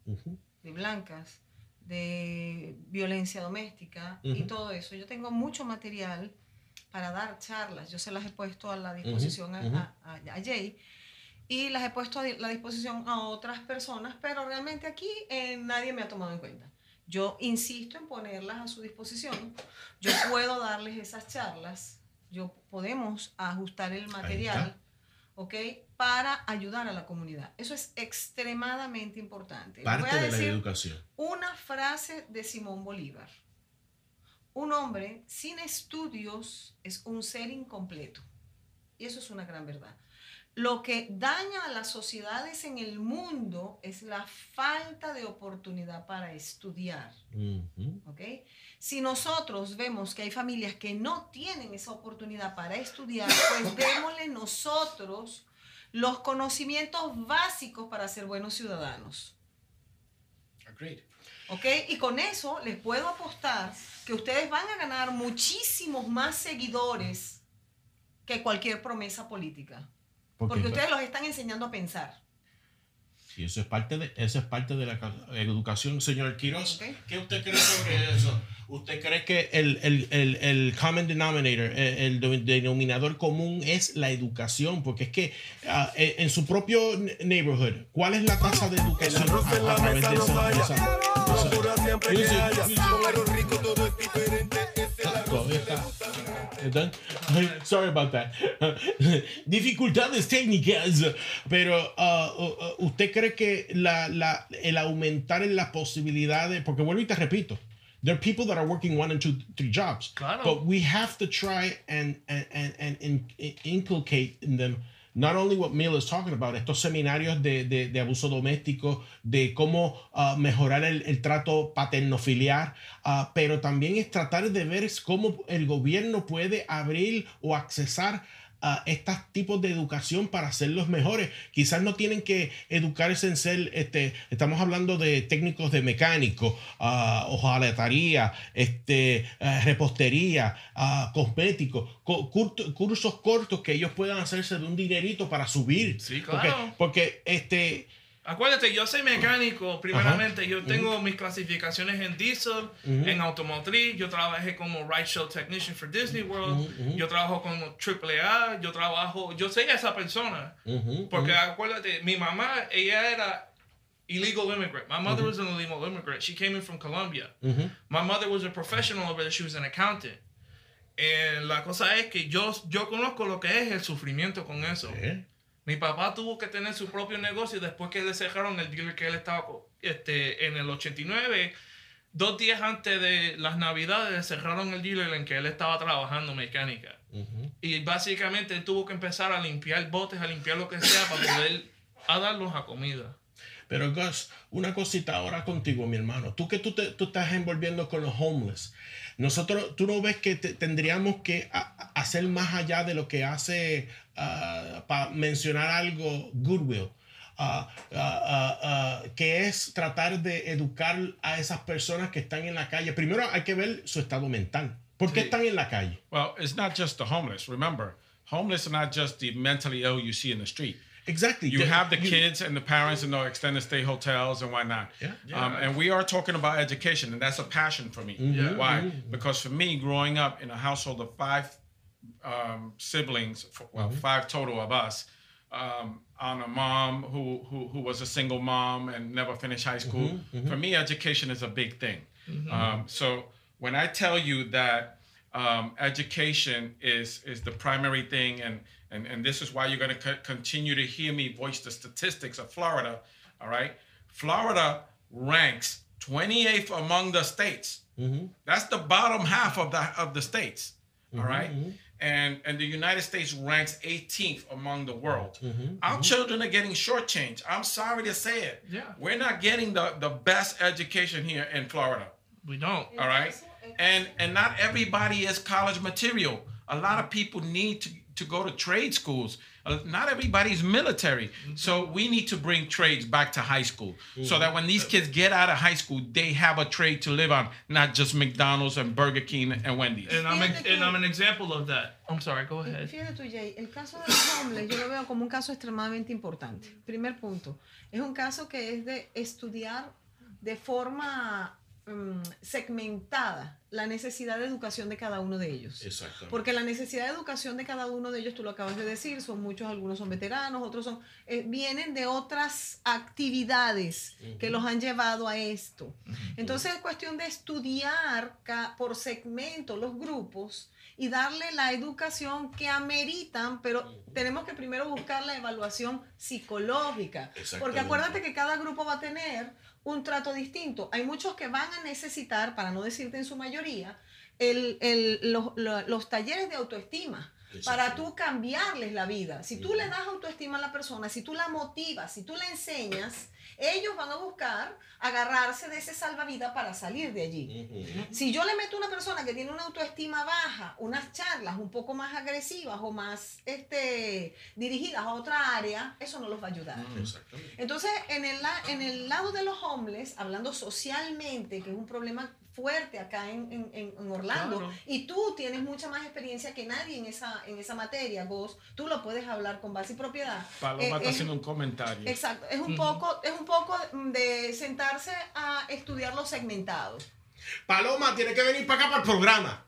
de blancas, de violencia doméstica y Ujú. todo eso. Yo tengo mucho material para dar charlas. Yo se las he puesto a la disposición a- ujú. a, a- a Jay y las he puesto a la disposición a otras personas, pero realmente aquí eh, nadie me ha tomado en cuenta. Yo insisto en ponerlas a su disposición. Yo puedo darles esas charlas. Yo podemos ajustar el material, ¿ok? Para ayudar a la comunidad. Eso es extremadamente importante. Les voy parte a de la decir educación una frase de Simón Bolívar. Un hombre sin estudios es un ser incompleto. Y eso es una gran verdad. Lo que daña a las sociedades en el mundo es la falta de oportunidad para estudiar. ¿ok? Si nosotros vemos que hay familias que no tienen esa oportunidad para estudiar, pues démosle nosotros los conocimientos básicos para ser buenos ciudadanos. Agreed. ¿Ok? Y con eso les puedo apostar que ustedes van a ganar muchísimos más seguidores que cualquier promesa política. Porque ustedes los están enseñando a pensar. Y eso es parte de, eso es parte de la ca- educación. Señor Quiroz. ¿qué usted cree sobre eso? ¿Usted cree que el, el, el, el common denominator, el, el de- denominador común es la educación? Porque es que ah, en en su propio neighborhood, ¿cuál es la tasa de educación a, a través de esa- esa- Todavía está. Ay, Sorry about that. Dificultades técnicas. Pero uh, usted cree que la, la, el aumentar en las posibilidades, porque vuelvo y te repito, there are people that are working one and two, three jobs. Claro. But we have to try and, and, and, and in- in- inculcate in them not only what Mill is talking about, estos seminarios de, de, abuso doméstico, de cómo ah, mejorar el, el trato paterno-filiar, ah, pero también es tratar de ver cómo el gobierno puede abrir o accesar a estos tipos de educación para hacerlos mejores. Quizás no tienen que educarse en ser, este, estamos hablando de técnicos de mecánico, hojalatería, este, ah, repostería, ah, cosméticos, co- curto- cursos cortos que ellos puedan hacerse de un dinerito para subir. Sí, Porque- claro. Porque, este, Acuérdate, yo soy mecánico, primeramente. Yo tengo mis clasificaciones en diesel, en automotriz. Yo trabajé como Ride Show Technician for Disney World. Yo trabajo como AAA. Yo trabajo, yo soy esa persona. Porque acuérdate, mi mamá, ella era illegal immigrant. My mother was an illegal immigrant. She came in from Colombia. My mother was a professional over there. She was an accountant. And la cosa es que yo, yo conozco lo que es el sufrimiento con eso. ¿eh? Mi papá tuvo que tener su propio negocio después que le cerraron el dealer que él estaba este, en el 89. Dos días antes de las navidades cerraron el dealer en que él estaba trabajando mecánica. Y básicamente él tuvo que empezar a limpiar botes, a limpiar lo que sea para poder a darlos a comida. Pero Gus, una cosita ahora contigo, mi hermano. Tú que tú, te, tú estás envolviendo con los homeless. Nosotros, tú no ves que te- tendríamos que a- hacer más allá de lo que hace, para mencionar algo, Goodwill. ah, ah, ah, ah, que es tratar de educar a esas personas que están en la calle. Primero hay que ver su estado mental. ¿Por qué están en la calle? Well, it's not just the homeless. Remember, homeless are not just the mentally ill you see in the street. Exactly. You Te- have the you- kids and the parents in the extended stay hotels and whatnot. Yeah. Um, and we are talking about education, and that's a passion for me. Yeah. Why? Because for me, growing up in a household of five um, siblings, f- well, five total of us, um, on a mom who, who who was a single mom and never finished high school. For me, education is a big thing. Um, so when I tell you that um, education is is the primary thing, and and and this is why you're going to co- continue to hear me voice the statistics of Florida. All right, Florida ranks 28th among the states. Mm-hmm. That's the bottom half of the of the states. all mm-hmm, right? Mm-hmm. And and the United States ranks 18th among the world. Our children are getting shortchanged. I'm sorry to say it. Yeah. We're not getting the, the best education here in Florida. We don't. All right. And and not everybody is college material. A lot of people need to, to go to trade schools. Uh, not everybody's military. So we need to bring trades back to high school so that when these kids get out of high school, they have a trade to live on, not just McDonald's and Burger King and Wendy's. And I'm, a, and I'm an example of that. I'm sorry, go ahead. Fíjate tú, Jay, el caso de los homeless yo lo veo como un caso extremadamente importante. Primer punto, es un caso que es de estudiar de forma mm, segmentada la necesidad de educación de cada uno de ellos. Exactamente. Porque la necesidad de educación de cada uno de ellos, tú lo acabas de decir, son muchos, algunos son veteranos, otros son, eh, vienen de otras actividades que los han llevado a esto. Entonces es cuestión de estudiar por segmento los grupos y darle la educación que ameritan, pero tenemos que primero buscar la evaluación psicológica. Porque acuérdate que cada grupo va a tener un trato distinto. Hay muchos que van a necesitar, para no decirte en su mayoría, el- el- los, lo- los talleres de autoestima para tú cambiarles la vida. Si tú le das autoestima a la persona, si tú la motivas, si tú la enseñas, ellos van a buscar agarrarse de ese salvavidas para salir de allí. Si yo le meto a una persona que tiene una autoestima baja, unas charlas un poco más agresivas o más este, dirigidas a otra área, eso no los va a ayudar. Entonces, en el, en el lado de los homeless, hablando socialmente, que es un problema fuerte acá en, en- en- Orlando Claro. y tú tienes mucha más experiencia que nadie en esa, en esa materia. Vos, tú lo puedes hablar con base y propiedad. Paloma Eh, está es- haciendo un comentario. Exacto, es un poco, es un poco de sentarse a estudiar los segmentados. Paloma tiene que venir para acá para el programa.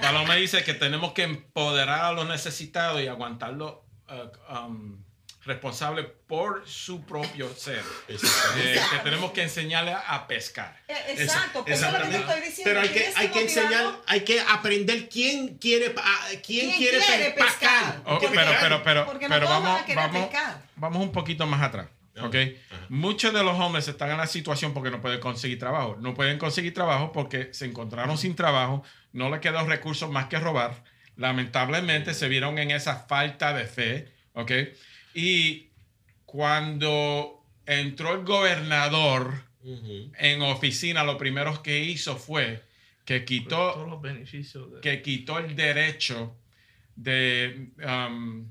Paloma dice que tenemos que empoderar a los necesitados y aguantarlos eh, um, responsables por su propio ser. Eh, que tenemos que enseñarle a pescar. Eh, Exacto, eso es lo que te estoy diciendo. Pero hay que, tienes hay que enseñar, hay que aprender quién quiere, pa- quién, ¿Quién quiere, quiere pe- pescar. pescar? Oh, Quién pero, pero, pero, Porque no pero vamos, a querer vamos, pescar. vamos un poquito más atrás. ¿ok? Muchos de los hombres están en la situación porque no pueden conseguir trabajo. No pueden conseguir trabajo porque se encontraron sin trabajo, no les quedó recursos más que robar. Lamentablemente se vieron en esa falta de fe. ¿ok? Y cuando entró el gobernador Ujú. en oficina, lo primero que hizo fue que quitó Todos los beneficios de... que quitó el derecho de um,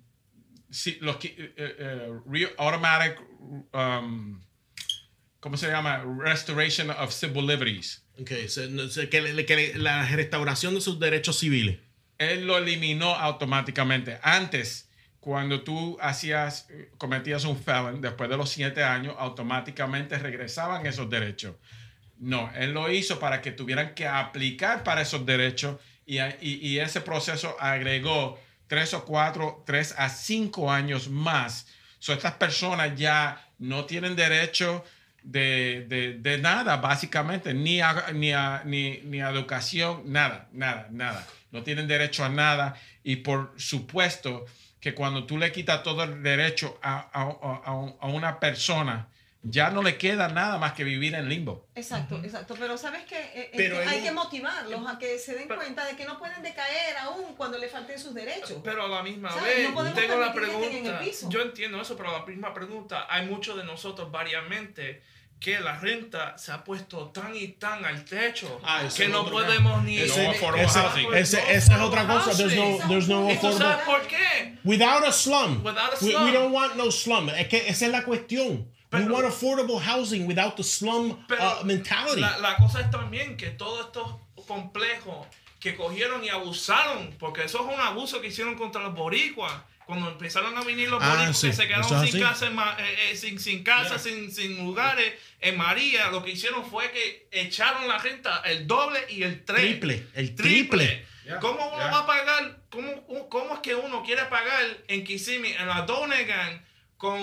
sí, los eh, re- automatic um, ¿cómo se llama? Restoration of civil liberties. Ok, se- no- se- que, que la restauración de sus derechos civiles. Él lo eliminó automáticamente. Antes, cuando tú hacías, cometías un felon, después de los siete años, automáticamente regresaban esos derechos. No, él lo hizo para que tuvieran que aplicar para esos derechos y, y- y ese proceso agregó tres o cuatro, tres a cinco años más. So, estas personas ya no tienen derecho de, de- de nada, básicamente, ni ni, ni, ni a educación, nada, nada, nada. No tienen derecho a nada y por supuesto que cuando tú le quitas todo el derecho a, a- a- a una persona, ya no le queda nada más que vivir en limbo. Exacto, exacto. Pero sabes que, eh, eh, Pero que hay que motivarlos a que se den Pero- cuenta de que no pueden decaer aún cuando le falten sus derechos. Pero a la misma ¿Sabes? vez, No podemos tengo la estén en el pregunta. piso. Yo entiendo eso, pero la misma pregunta, hay muchos de nosotros variamente que la renta se ha puesto tan y tan al techo Ah, que no podemos ni... Ese- ese- housing. ese- No esa es otra cosa. There's no, there's no ¿Y tú affordable. sabes por qué? Without a slum. Without a We, slum. we don't want no slum. Es que esa es la cuestión. we Pero- want affordable housing without the slum Pero uh, mentality. La, la cosa es también que todos estos complejos que cogieron y abusaron, porque eso es un abuso que hicieron contra los boricuas. Cuando empezaron a venir los Ah, sí, que se quedaron sin casa, eh, eh, sin, sin casa, Yeah. sin, sin lugares en María, lo que hicieron fue que echaron la renta el doble y el tres. Triple, el triple. Yeah, ¿Cómo uno yeah. va a pagar? ¿cómo, ¿Cómo es que uno quiere pagar en Kissimmee, en la Donegan, con,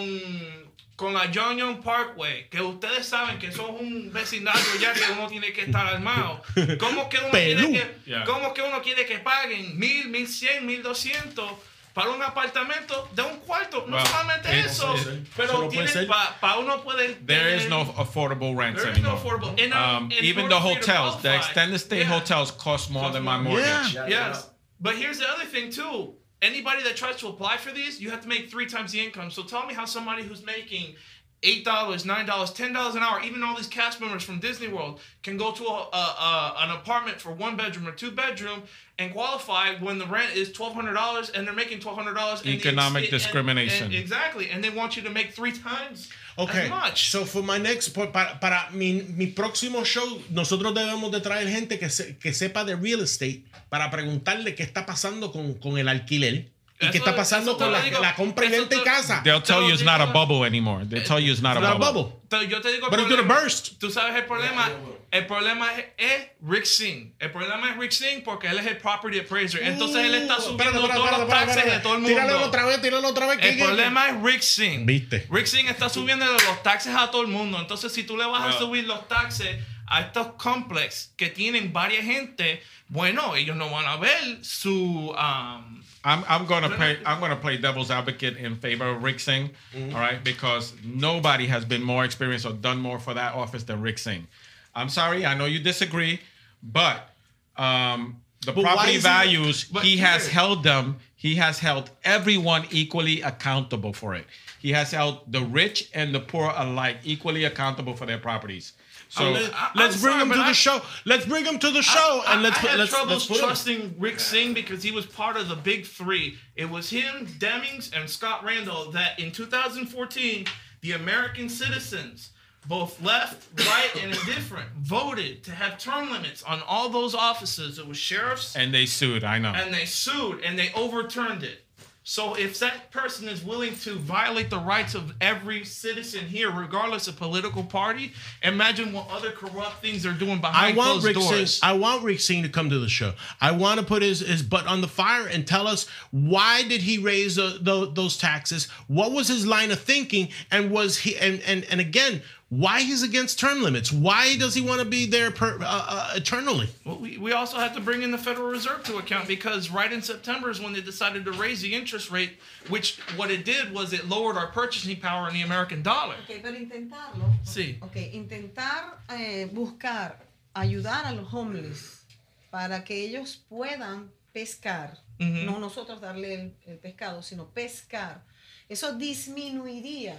con la John Young Parkway? Que ustedes saben que eso es un vecindario ya que uno tiene que estar armado. ¿Cómo es que uno, Perú. quiere que, Yeah. cómo es que uno quiere que paguen mil, mil cien, mil doscientos? Para un apartamento de un cuarto, no Well, solamente it's- eso, it's- eso no pero puede tiene ser. para uno poder There is tener- no affordable rents There is no anymore. affordable. And, um, Um, in even the order for hotels, the extended stay Yeah. hotels cost more Cost than my more. mortgage. Yeah. Yes. But here's the other thing too. Anybody that tries to apply for these, you have to make three times the income. So tell me how somebody who's making eight dollars, nine dollars, ten dollars an hour, even all these cast members from Disney World can go to a, a, a an apartment for one bedroom or two bedroom and qualify when the rent is twelve hundred dollars and they're making twelve hundred dollars. Economic discrimination. exactly, and they want you to make three times Okay, as much. so for my next, por- para, para mi, mi próximo show, nosotros debemos de traer gente que, se- que sepa de real estate para preguntarle qué está pasando con, con el alquiler y qué está pasando con la, digo. la compra y venta y te- casa. They'll tell you it's not a bubble anymore. They tell you it's not a It's not a bubble. yo te digo But it's gonna burst. Tú sabes el problema. El problema es, es Rick Singh. El problema es Rick Singh porque él es el property appraiser. Entonces él está Uh, subiendo espérate, espérate, todos los espérate, taxes espérate. de todo el Tíralo mundo. otra vez, tíralo otra vez. El problema es Rick Singh. Viste. Rick Singh está subiendo los taxes a todo el mundo. Entonces, si tú le vas a subir los taxes a estos complexes que tienen varias gente, bueno, ellos no van a ver su. um, I'm, I'm gonna play I'm gonna play devil's advocate in favor of Rick Singh, Mm-hmm. all right, because nobody has been more experienced or done more for that office than Rick Singh. I'm sorry, I know you disagree, but um, the But property is he- values—he has held them. He has held everyone equally accountable for it. He has held the rich and the poor alike equally accountable for their properties. So I- us I'm bring sorry, him to the show. Let's bring him to the show I, and let's I put, had let's, trouble let's put him. trusting Rick Singh because he was part of the big three. It was him, Demings, and Scott Randolph that in 2014 the American citizens both left, right, and indifferent, voted to have term limits on all those offices. It was sheriffs, And they sued. I know. and they sued, and they overturned it. So if that person is willing to violate the rights of every citizen here, regardless of political party, imagine what other corrupt things they're doing behind I want closed Rick doors. Singh. I want Rick Singh to come to the show. I want to put his, his butt on the fire and tell us why did he raise uh, tho- those taxes? What was his line of thinking? And was he and and and again, why he's against term limits? Why does he want to be there per, uh, uh, eternally? Well, we, we also have to bring in the Federal Reserve to account because right in September is when they decided to raise the interest rate, which what it did was it lowered our purchasing power in the American dollar. Ok, pero intentarlo. Sí. Ok, intentar eh, buscar, ayudar a los homeless para que ellos puedan pescar. Ujú. No nosotros darle el, el pescado, sino pescar. Eso disminuiría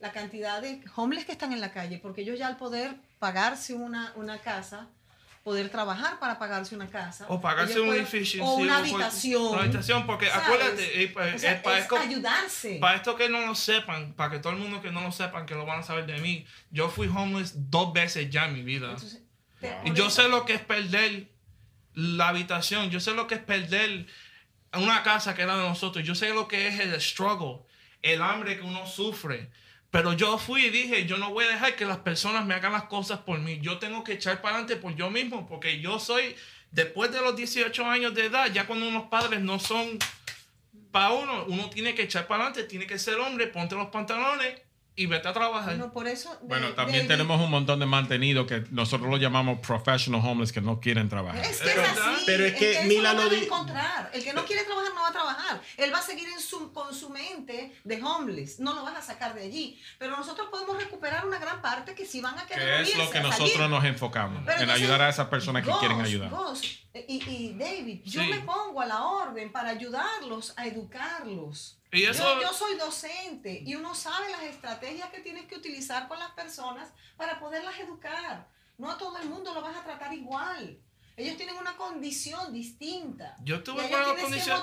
la cantidad de homeless que están en la calle, porque ellos ya al poder pagarse una, una casa, poder trabajar para pagarse una casa. O pagarse un pueden- edificio. O una habitación. Una habitación, porque ¿sabes? acuérdate, eh, O sea, eh, pa- es es co- ayudarse. Para esto que no lo sepan, para que todo el mundo que no lo sepan, que lo van a saber de mí, yo fui homeless dos veces ya en mi vida. Entonces, Y yo sé lo que es perder la habitación, yo sé lo que es perder una casa que era de nosotros, yo sé lo que es el struggle, el hambre que uno sufre. Pero yo fui y dije, yo no voy a dejar que las personas me hagan las cosas por mí. Yo tengo que echar para adelante por yo mismo, porque yo soy, después de los 18 años de edad, ya cuando unos padres no son para uno, uno tiene que echar para adelante, tiene que ser hombre, ponte los pantalones y vete a trabajar. No, por eso. de- Bueno, también tenemos un montón de mantenidos que nosotros lo llamamos professional homeless que no quieren trabajar. Es que es así. Pero es que eso Mila lo lo van a di- encontrar. El que no quiere trabajar no va a trabajar. Él va a seguir en su, con su mente de homeless. No lo vas a sacar de allí. Pero nosotros podemos recuperar una gran parte que sí van a querer Que es lo que nosotros salir. nos enfocamos, Pero en ayudar a esas personas que quieren ayudar. Y, y David, yo Sí. me pongo a la orden para ayudarlos a educarlos. Y eso- yo, yo soy docente y uno sabe las estrategias que tienes que utilizar con las personas para poderlas educar. No a todo el mundo lo vas a tratar igual. Ellos tienen una condición distinta. Yo tuve Y una condición,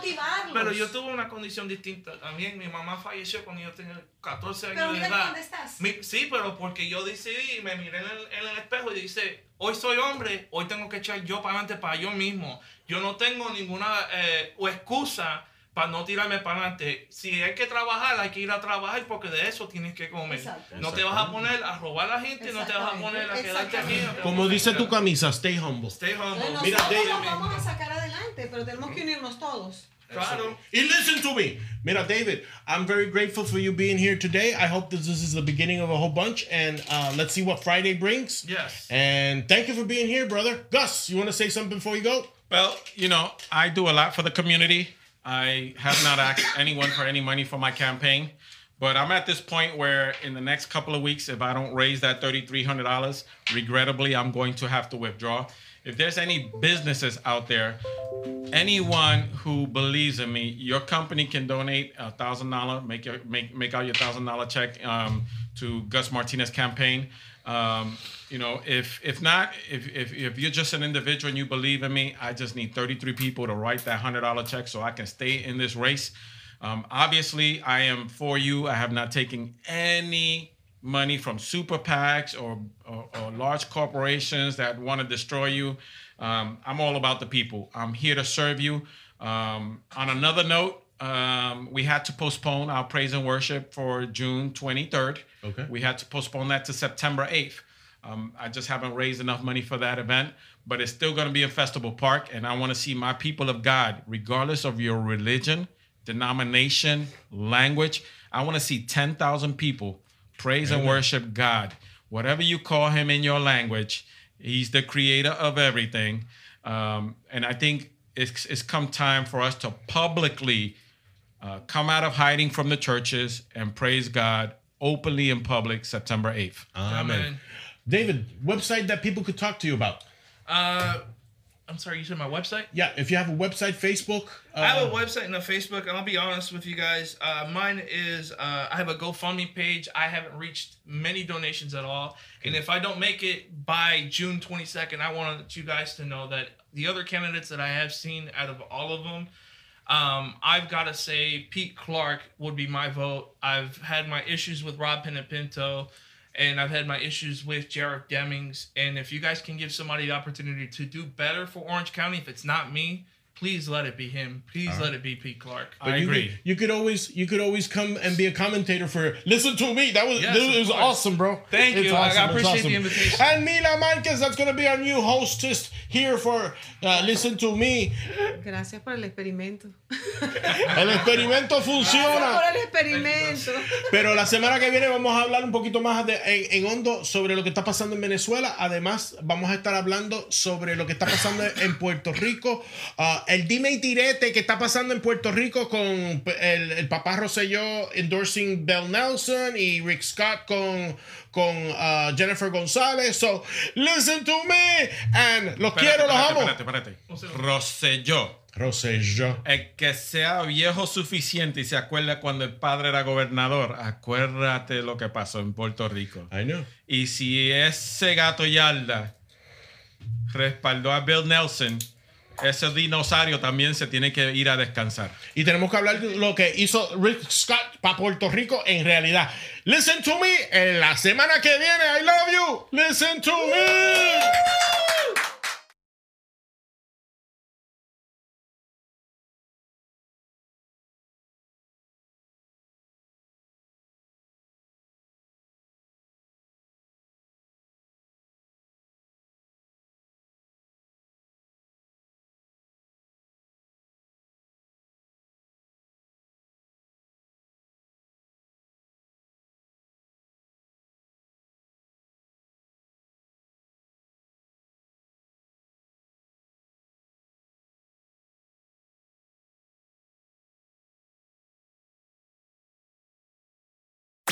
pero yo tuve una condición distinta también. Mi mamá falleció cuando yo tenía 14 años Pero de edad. dónde estás. Mi- sí, pero porque yo decidí, me miré en el, en el espejo y dice, hoy soy hombre, hoy tengo que echar yo para adelante para yo mismo. Yo no tengo ninguna eh, o excusa para no tirarme para adelante. Si hay que trabajar, hay que ir a trabajar porque de eso tienes que comer. Exacto. No te vas a poner a robar a la gente, no te vas a poner a quedarte aquí. no te vas a Como dice tu camisa, stay humble. Stay humble. Entonces, Mira, nosotros David, los vamos a sacar adelante, pero tenemos que unirnos todos. Claro. Y listen to me. Mira, David, I'm very grateful for you being here today. I hope that this is the beginning of a whole bunch, and uh, let's see what Friday brings. Yes. And thank you for being here, brother. Gus, you want to say something before you go? Well, you know, I do a lot for the community. I have not asked anyone for any money for my campaign, but I'm at this point where in the next couple of weeks, if I don't raise that $3,300, regrettably, I'm going to have to withdraw. If there's any businesses out there, anyone who believes in me, your company can donate a thousand dollar, make your make make out your thousand dollar check um, to Gus Martinez campaign. Um, you know, if if not, if, if if you're just an individual and you believe in me, I just need 33 people to write that hundred dollar check so I can stay in this race. Um, obviously, I am for you. I have not taken any money from super PACs or, or, or large corporations that want to destroy you. Um, I'm all about the people. I'm here to serve you. Um, on another note, um, we had to postpone our praise and worship for June 23rd. Okay. We had to postpone that to September 8th. Um, I just haven't raised enough money for that event, but it's still going to be in Festival Park, and I want to see my people of God, regardless of your religion, denomination, language. I want to see 10,000 people praise and worship God. Whatever you call him in your language, he's the creator of everything. Um, and I think it's, it's come time for us to publicly uh, come out of hiding from the churches and praise God openly in public September 8th. Amen. David, website that people could talk to you about. Uh, I'm sorry, you said my website? Yeah, if you have a website, Facebook. Uh, I have a website and a Facebook, and I'll be honest with you guys. Uh, mine is uh, I have a GoFundMe page. I haven't reached many donations at all, and if I don't make it by June 22nd, I want you guys to know that the other candidates that I have seen, out of all of them, um, I've got to say Pete Clarke would be my vote. I've had my issues with Rob Panepinto. and I've had my issues with Jerry Demings. And if you guys can give somebody the opportunity to do better for Orange County, if it's not me, please let it be him. Please let it be Pete Clark. I you agree. Could, you could always you could always come and be a commentator for listen to me. That was Yes, this of was course. awesome, bro. Thank It's you. I- awesome. Appreciate the invitation. And Mila Marquez, that's gonna be our new hostess here for uh, Listen to Me. Gracias por el experimento. El experimento Gracias por funciona. el experimento. Pero la semana que viene vamos a hablar un poquito más de- en, en hondo sobre lo que está pasando en Venezuela. Además, vamos a estar hablando sobre lo que está pasando en Puerto Rico. Ah, el dime y tirete que está pasando en Puerto Rico con el, el papá Rosselló endorsing Bell Nelson y Rick Scott con, con ah, Jennifer González. So, listen to me. And los quiero, los amo. Espérate, espérate. Rosselló. Rosselló. El que sea viejo suficiente y se acuerda cuando el padre era gobernador, acuérdate lo que pasó en Puerto Rico. I know. Y si ese gato Yarda respaldó a Bill Nelson, ese dinosaurio también se tiene que ir a descansar. Y tenemos que hablar de lo que hizo Rick Scott para Puerto Rico en realidad. Listen to me en la semana que viene. I love you. Listen to me.